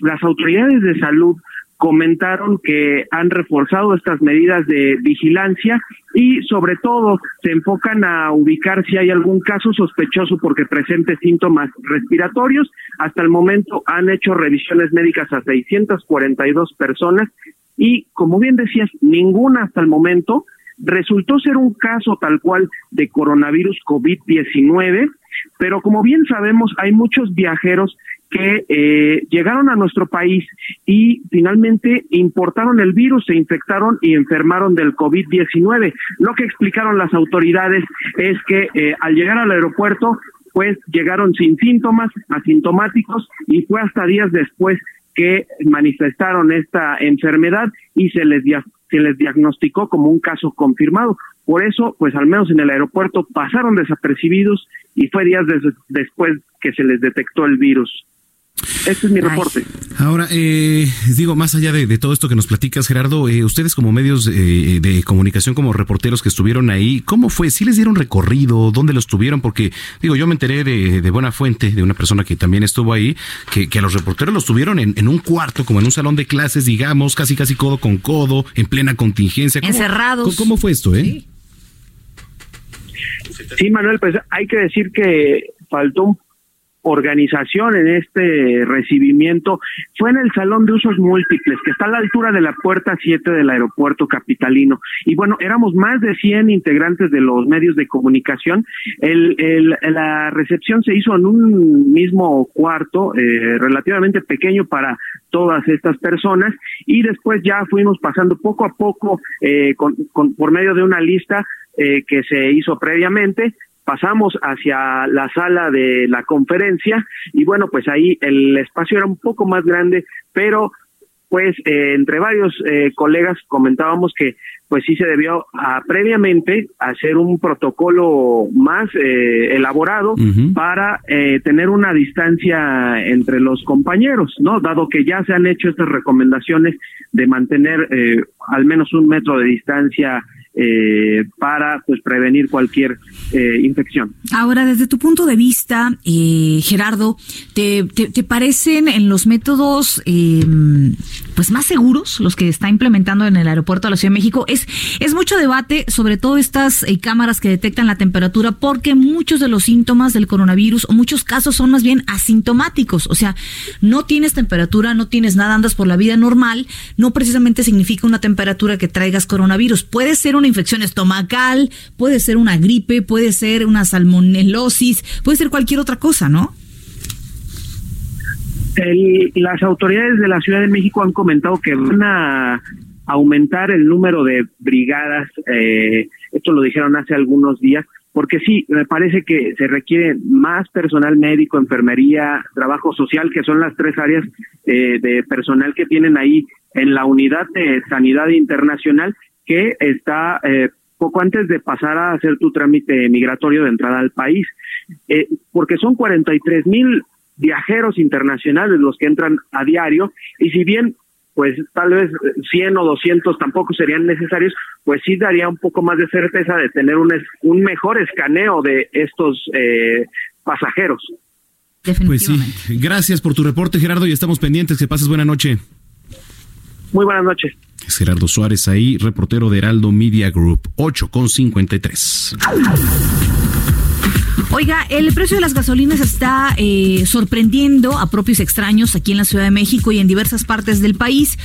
Las autoridades de salud comentaron que han reforzado estas medidas de vigilancia y sobre todo se enfocan a ubicar si hay algún caso sospechoso porque presente síntomas respiratorios. Hasta el momento han hecho revisiones médicas a 642 personas y como bien decías, ninguna hasta el momento resultó ser un caso tal cual de coronavirus COVID-19, pero como bien sabemos hay muchos viajeros que eh, llegaron a nuestro país y finalmente importaron el virus, se infectaron y enfermaron del COVID-19. Lo que explicaron las autoridades es que eh, al llegar al aeropuerto, pues llegaron sin síntomas, asintomáticos, y fue hasta días después que manifestaron esta enfermedad y se les, se les diagnosticó como un caso confirmado. Por eso, pues al menos en el aeropuerto pasaron desapercibidos y fue días des- después que se les detectó el virus. Este es mi reporte. Ahora, eh, digo, más allá de, de todo esto que nos platicas, Gerardo, eh, ustedes como medios eh, de comunicación, como reporteros que estuvieron ahí, ¿cómo fue? ¿Sí les dieron recorrido? ¿Dónde los tuvieron? Porque, digo, yo me enteré de, de buena fuente, de una persona que también estuvo ahí, que, que a los reporteros los tuvieron en, en un cuarto, como en un salón de clases, digamos, casi casi codo con codo, en plena contingencia. ¿Cómo- Encerrados. ¿Cómo, cómo fue esto, eh? Sí, Manuel, pues hay que decir que faltó un- organización en este recibimiento. Fue en el Salón de Usos Múltiples, que está a la altura de la puerta 7 del aeropuerto capitalino. Y bueno, éramos más de 100 integrantes de los medios de comunicación. El, el- la recepción se hizo en un mismo cuarto, eh, relativamente pequeño para todas estas personas y después ya fuimos pasando poco a poco eh, con, con- por medio de una lista eh, que se hizo previamente pasamos hacia la sala de la conferencia y bueno pues ahí el espacio era un poco más grande pero pues eh, entre varios eh, colegas comentábamos que pues sí se debió a, previamente hacer un protocolo más eh, elaborado para eh, tener una distancia entre los compañeros, ¿no? Dado que ya se han hecho estas recomendaciones de mantener eh, al menos un metro de distancia eh, para pues prevenir cualquier eh, infección. Ahora, desde tu punto de vista, eh, Gerardo, ¿te, te, parecen en los métodos eh, pues más seguros los que está implementando en el aeropuerto de la Ciudad de México? Es, es mucho debate sobre todo estas eh, cámaras que detectan la temperatura porque muchos de los síntomas del coronavirus o muchos casos son más bien asintomáticos. O sea, no tienes temperatura, no tienes nada, andas por la vida normal, no precisamente significa una temperatura que traigas coronavirus. Puede ser una infección estomacal, puede ser una gripe, puede ser una salmonelosis, puede ser cualquier otra cosa, ¿no? Las autoridades de la Ciudad de México han comentado que van a aumentar el número de brigadas, eh, esto lo dijeron hace algunos días, porque sí, me parece que se requiere más personal médico, enfermería, trabajo social, que son las tres áreas eh, de personal que tienen ahí en la unidad de sanidad internacional, que está eh, poco antes de pasar a hacer tu trámite migratorio de entrada al país, Eh, porque son 43 mil viajeros internacionales los que entran a diario, y si bien pues tal vez 100 o 200 tampoco serían necesarios, pues sí daría un poco más de certeza de tener un, es- un mejor escaneo de estos eh, pasajeros. Pues sí, gracias por tu reporte, Gerardo, y estamos pendientes. Que pases buena noche. Muy buenas noches. Es Gerardo Suárez ahí, reportero de Heraldo Media Group, 8 con 53. Oiga, el precio de las gasolinas está eh, sorprendiendo a propios extraños aquí en la Ciudad de México y en diversas partes del país.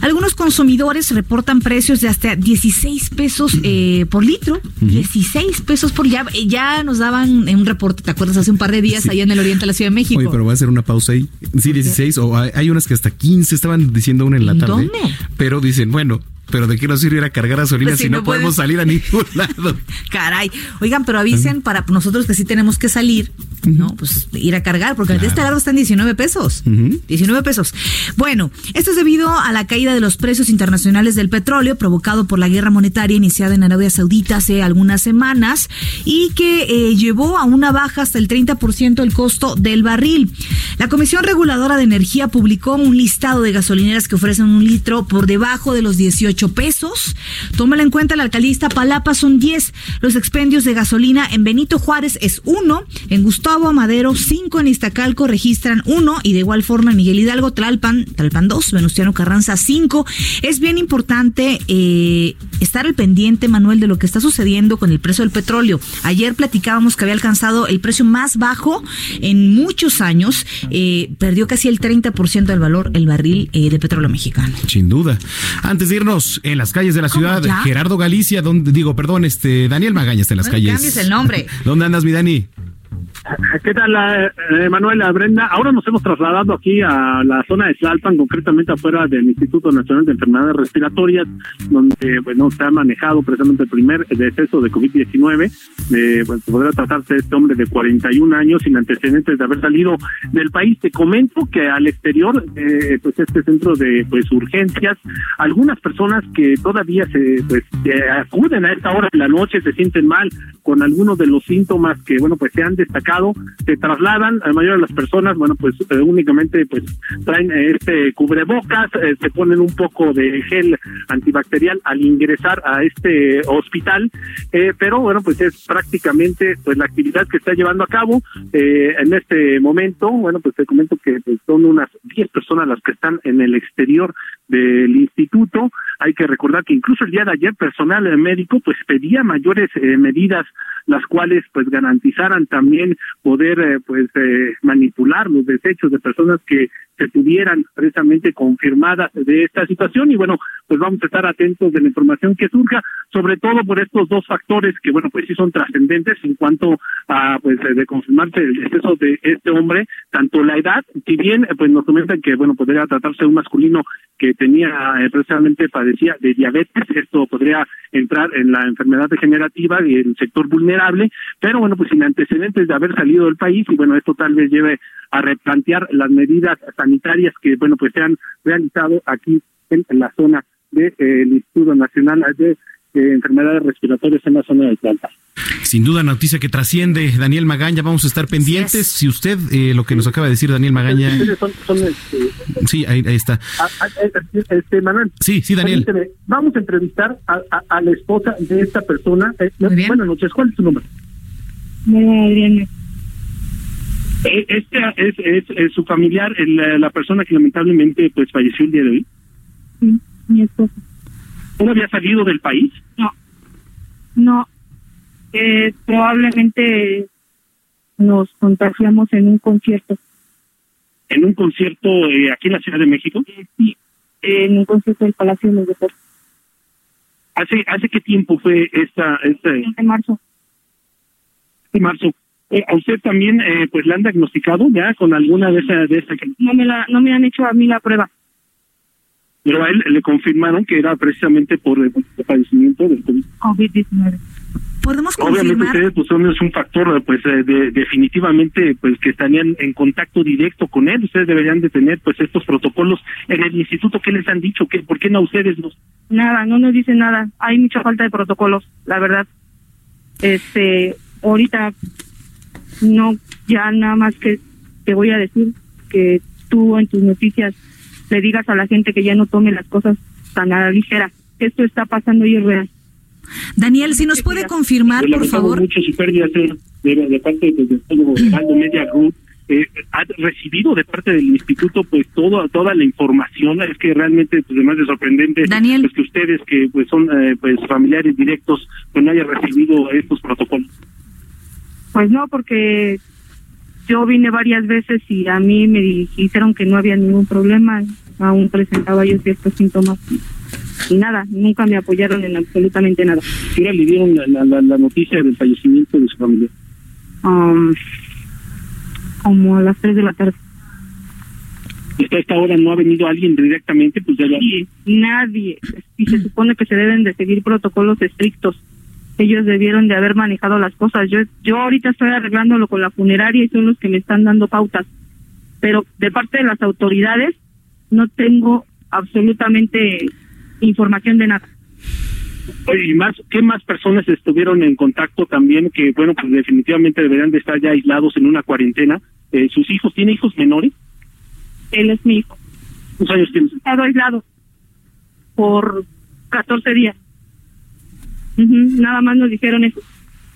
Algunos consumidores reportan precios de hasta 16 pesos eh, por litro. 16 pesos por ya, ya nos daban un reporte, ¿te acuerdas? Hace un par de días allá en el oriente de la Ciudad de México. Oye, pero voy a hacer una pausa ahí. Sí, 16, o hay, hay unas que hasta 15 estaban diciendo una en la tarde. ¿Dónde? Pero dicen, bueno, pero ¿de qué nos sirve ir a cargar gasolina Pues si si no, no podemos salir a ningún lado? Caray. Oigan, pero avisen para nosotros que sí tenemos que salir, ¿no? Pues ir a cargar, porque de este lado están 19 pesos. 19 pesos. Bueno, esto es debido a la caída de los precios internacionales del petróleo provocado por la guerra monetaria iniciada en Arabia Saudita hace algunas semanas y que eh, llevó a una baja hasta el 30% el costo del barril. La Comisión Reguladora de Energía publicó un listado de gasolineras que ofrecen un litro por debajo de los 18 pesos. Tómala en cuenta, la alcaldía de Iztapalapa son 10. Los expendios de gasolina en Benito Juárez es 1, en Gustavo Amadero 5, en Iztacalco registran 1 y de igual forma en Miguel Hidalgo, Tlalpan, Tlalpan 2, Venustiano Carranza 5. Es bien importante eh, estar al pendiente, Manuel, de lo que está sucediendo con el precio del petróleo. Ayer platicábamos que había alcanzado el precio más bajo en muchos años, eh, perdió casi el 30% del valor el barril eh, de petróleo mexicano. Sin duda. Antes de irnos, en las calles de la ciudad, ya? Gerardo Galicia, donde digo, perdón, este Daniel Magaña está en las No le calles. cambies el nombre. ¿Dónde andas, mi Dani? ¿Qué tal, eh, Manuela Brenda? Ahora nos hemos trasladado aquí a la zona de Tlalpan, concretamente afuera del Instituto Nacional de Enfermedades Respiratorias, donde bueno se ha manejado precisamente el primer deceso de COVID-19. Eh, pues, podrá tratarse de este hombre de 41 años sin antecedentes de haber salido del país. Te comento que al exterior, eh, pues este centro de pues urgencias, algunas personas que todavía se pues eh, acuden a esta hora de la noche se sienten mal con algunos de los síntomas que bueno pues se han destacado se trasladan la mayoría de las personas bueno pues eh, únicamente pues traen eh, este cubrebocas eh, se ponen un poco de gel antibacterial al ingresar a este hospital eh, pero bueno pues es prácticamente pues la actividad que está llevando a cabo en este momento bueno pues te comento que pues, son unas 10 personas las que están en el exterior del instituto hay que recordar que incluso el día de ayer personal médico pues pedía mayores eh, medidas las cuales pues garantizaran también poder eh, pues eh, manipular los desechos de personas que se tuvieran precisamente confirmadas de esta situación. Y bueno pues vamos a estar atentos de la información que surja sobre todo por estos dos factores que bueno pues sí son trascendentes en cuanto a pues de confirmarse el deceso de este hombre tanto la edad si bien pues nos comentan que bueno podría tratarse de un masculino que tenía eh, precisamente padecía de diabetes esto podría entrar en la enfermedad degenerativa y el sector vulnerable pero bueno pues sin antecedentes de haber salido del país y bueno esto tal vez lleve a replantear las medidas sanitarias que bueno pues se han realizado aquí en la zona del Instituto Nacional de eh, Enfermedades Respiratorias en la zona de Planta. Sin duda, noticia que trasciende. Daniel Magaña, vamos a estar pendientes. Si usted, eh, lo que nos acaba de decir Daniel Magaña. Son- son, este, Sí, ahí, ahí está. a- a- eh, este, Manuel. Sí, sí, Daniel. permíteme, Vamos a entrevistar a, a- a la esposa de esta persona. Eh, buenas noches, ¿cuál es su nombre? Adriana. Eh, Este es, es, es su familiar, el, eh, la persona que lamentablemente pues falleció el día de hoy. Sí, mi esposa. ¿No había salido del país? No. No. Eh, probablemente nos contagiamos en un concierto. En un concierto eh, aquí en la Ciudad de México. Sí. En un concierto del Palacio de los Deportes. ¿Hace, hace qué tiempo fue esta, esta De marzo. de marzo? Eh, ¿A usted también eh, pues le han diagnosticado ya con alguna de esas de esa No me la, no me han hecho a mí la prueba. Pero a él le confirmaron que era precisamente por el, padecimiento del COVID. COVID-19. Podemos Obviamente ustedes pues son es un factor pues eh, de- definitivamente pues que estarían en contacto directo con él. Ustedes deberían de tener pues estos protocolos en el instituto. ¿Qué les han dicho? ¿Qué, ¿Por qué no a ustedes los Nada, no nos dicen nada. Hay mucha falta de protocolos, la verdad. Este, ahorita no, ya nada más que te voy a decir que tú en tus noticias le digas a la gente que ya no tome las cosas tan a la ligera. Esto está pasando y es real. Daniel, si nos puede confirmar, por favor. mucho su pérdida de, de, de parte de, de todo Heraldo Media Group eh, ha recibido de parte del instituto pues todo, toda la información es que realmente pues además de sorprendente pues que ustedes que pues son eh, pues familiares directos pues no hayan recibido estos protocolos Pues no, porque yo vine varias veces y a mí me dijeron que no había ningún problema, aún presentaba yo ciertos síntomas y, nada, nunca me apoyaron en absolutamente nada. ¿Qué hora le dieron la, la, la- la noticia del fallecimiento de su familia? Um, como a las 3 de la tarde. Hasta esta hora no ha venido alguien directamente, pues ya la- Sí, nadie. Y se supone que se deben de seguir protocolos estrictos. Ellos debieron de haber manejado las cosas. Yo, yo ahorita estoy arreglándolo con la funeraria y son los que me están dando pautas. Pero de parte de las autoridades no tengo absolutamente información de nada. Oye, y más, ¿qué más personas estuvieron en contacto también que, bueno, pues definitivamente deberían de estar ya aislados en una cuarentena? Eh, ¿Sus hijos, tiene hijos menores? Él es mi hijo. ¿Cuántos años tiene? Estado aislado por 14 días. Nada más nos dijeron eso.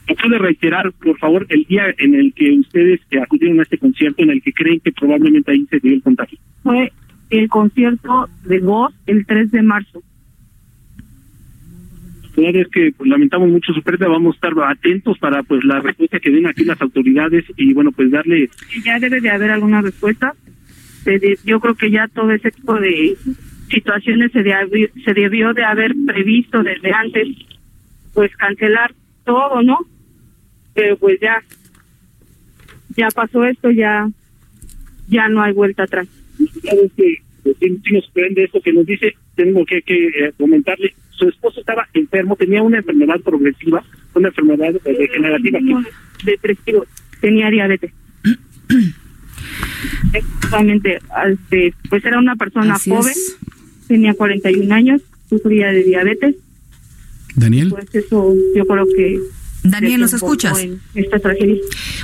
¿Me puede reiterar, por favor, el día en el que ustedes acudieron a este concierto, en el que creen que probablemente ahí se dio el contagio? Fue el concierto de voz el 3 de marzo. Verdad es que pues, lamentamos mucho su pérdida, vamos a estar atentos para pues la respuesta que den aquí las autoridades y bueno, pues darle ya debe de haber alguna respuesta. Yo creo que ya todo ese tipo de situaciones se, de- se debió de haber previsto desde antes, pues cancelar todo, ¿no? Pero pues ya, ya pasó esto, ya, ya no hay vuelta atrás. sabes que pues, nos prende esto que nos dice, tengo que, que eh, comentarle, su esposo estaba enfermo, tenía una enfermedad progresiva, una enfermedad eh, degenerativa. que- Depresivo, tenía diabetes. Exactamente, pues era una persona Así joven, es. tenía 41 años, sufría de diabetes, Daniel. pues Daniel, ¿nos escuchas? en esta tragedia.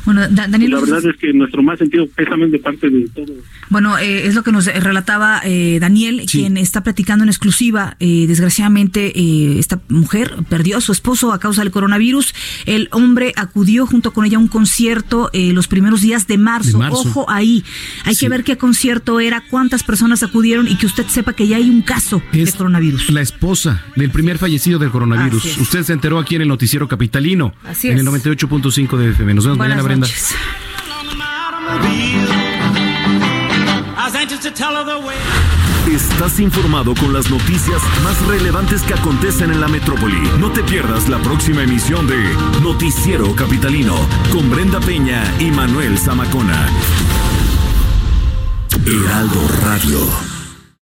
Bueno, Da- Daniel, La verdad es que nuestro más sentido pésame de parte de todo. Bueno, eh, es lo que nos relataba eh, Daniel, quien está platicando en exclusiva. Eh, desgraciadamente, eh, esta mujer perdió a su esposo a causa del coronavirus. El hombre acudió junto con ella a un concierto eh, los primeros días de marzo. De marzo. Ojo ahí. Hay que ver qué concierto era, cuántas personas acudieron y que usted sepa que ya hay un caso de coronavirus. La esposa del primer fallecido del coronavirus. Usted se enteró aquí en el noticiero capitalino. Así en es. el 98.5 de FM. Nos vemos Buenas mañana, Brenda. noches. I was anxious to tell her the way. Estás informado con las noticias más relevantes que acontecen en la metrópoli. No te pierdas la próxima emisión de Noticiero Capitalino con Brenda Peña y Manuel Zamacona. Heraldo Radio.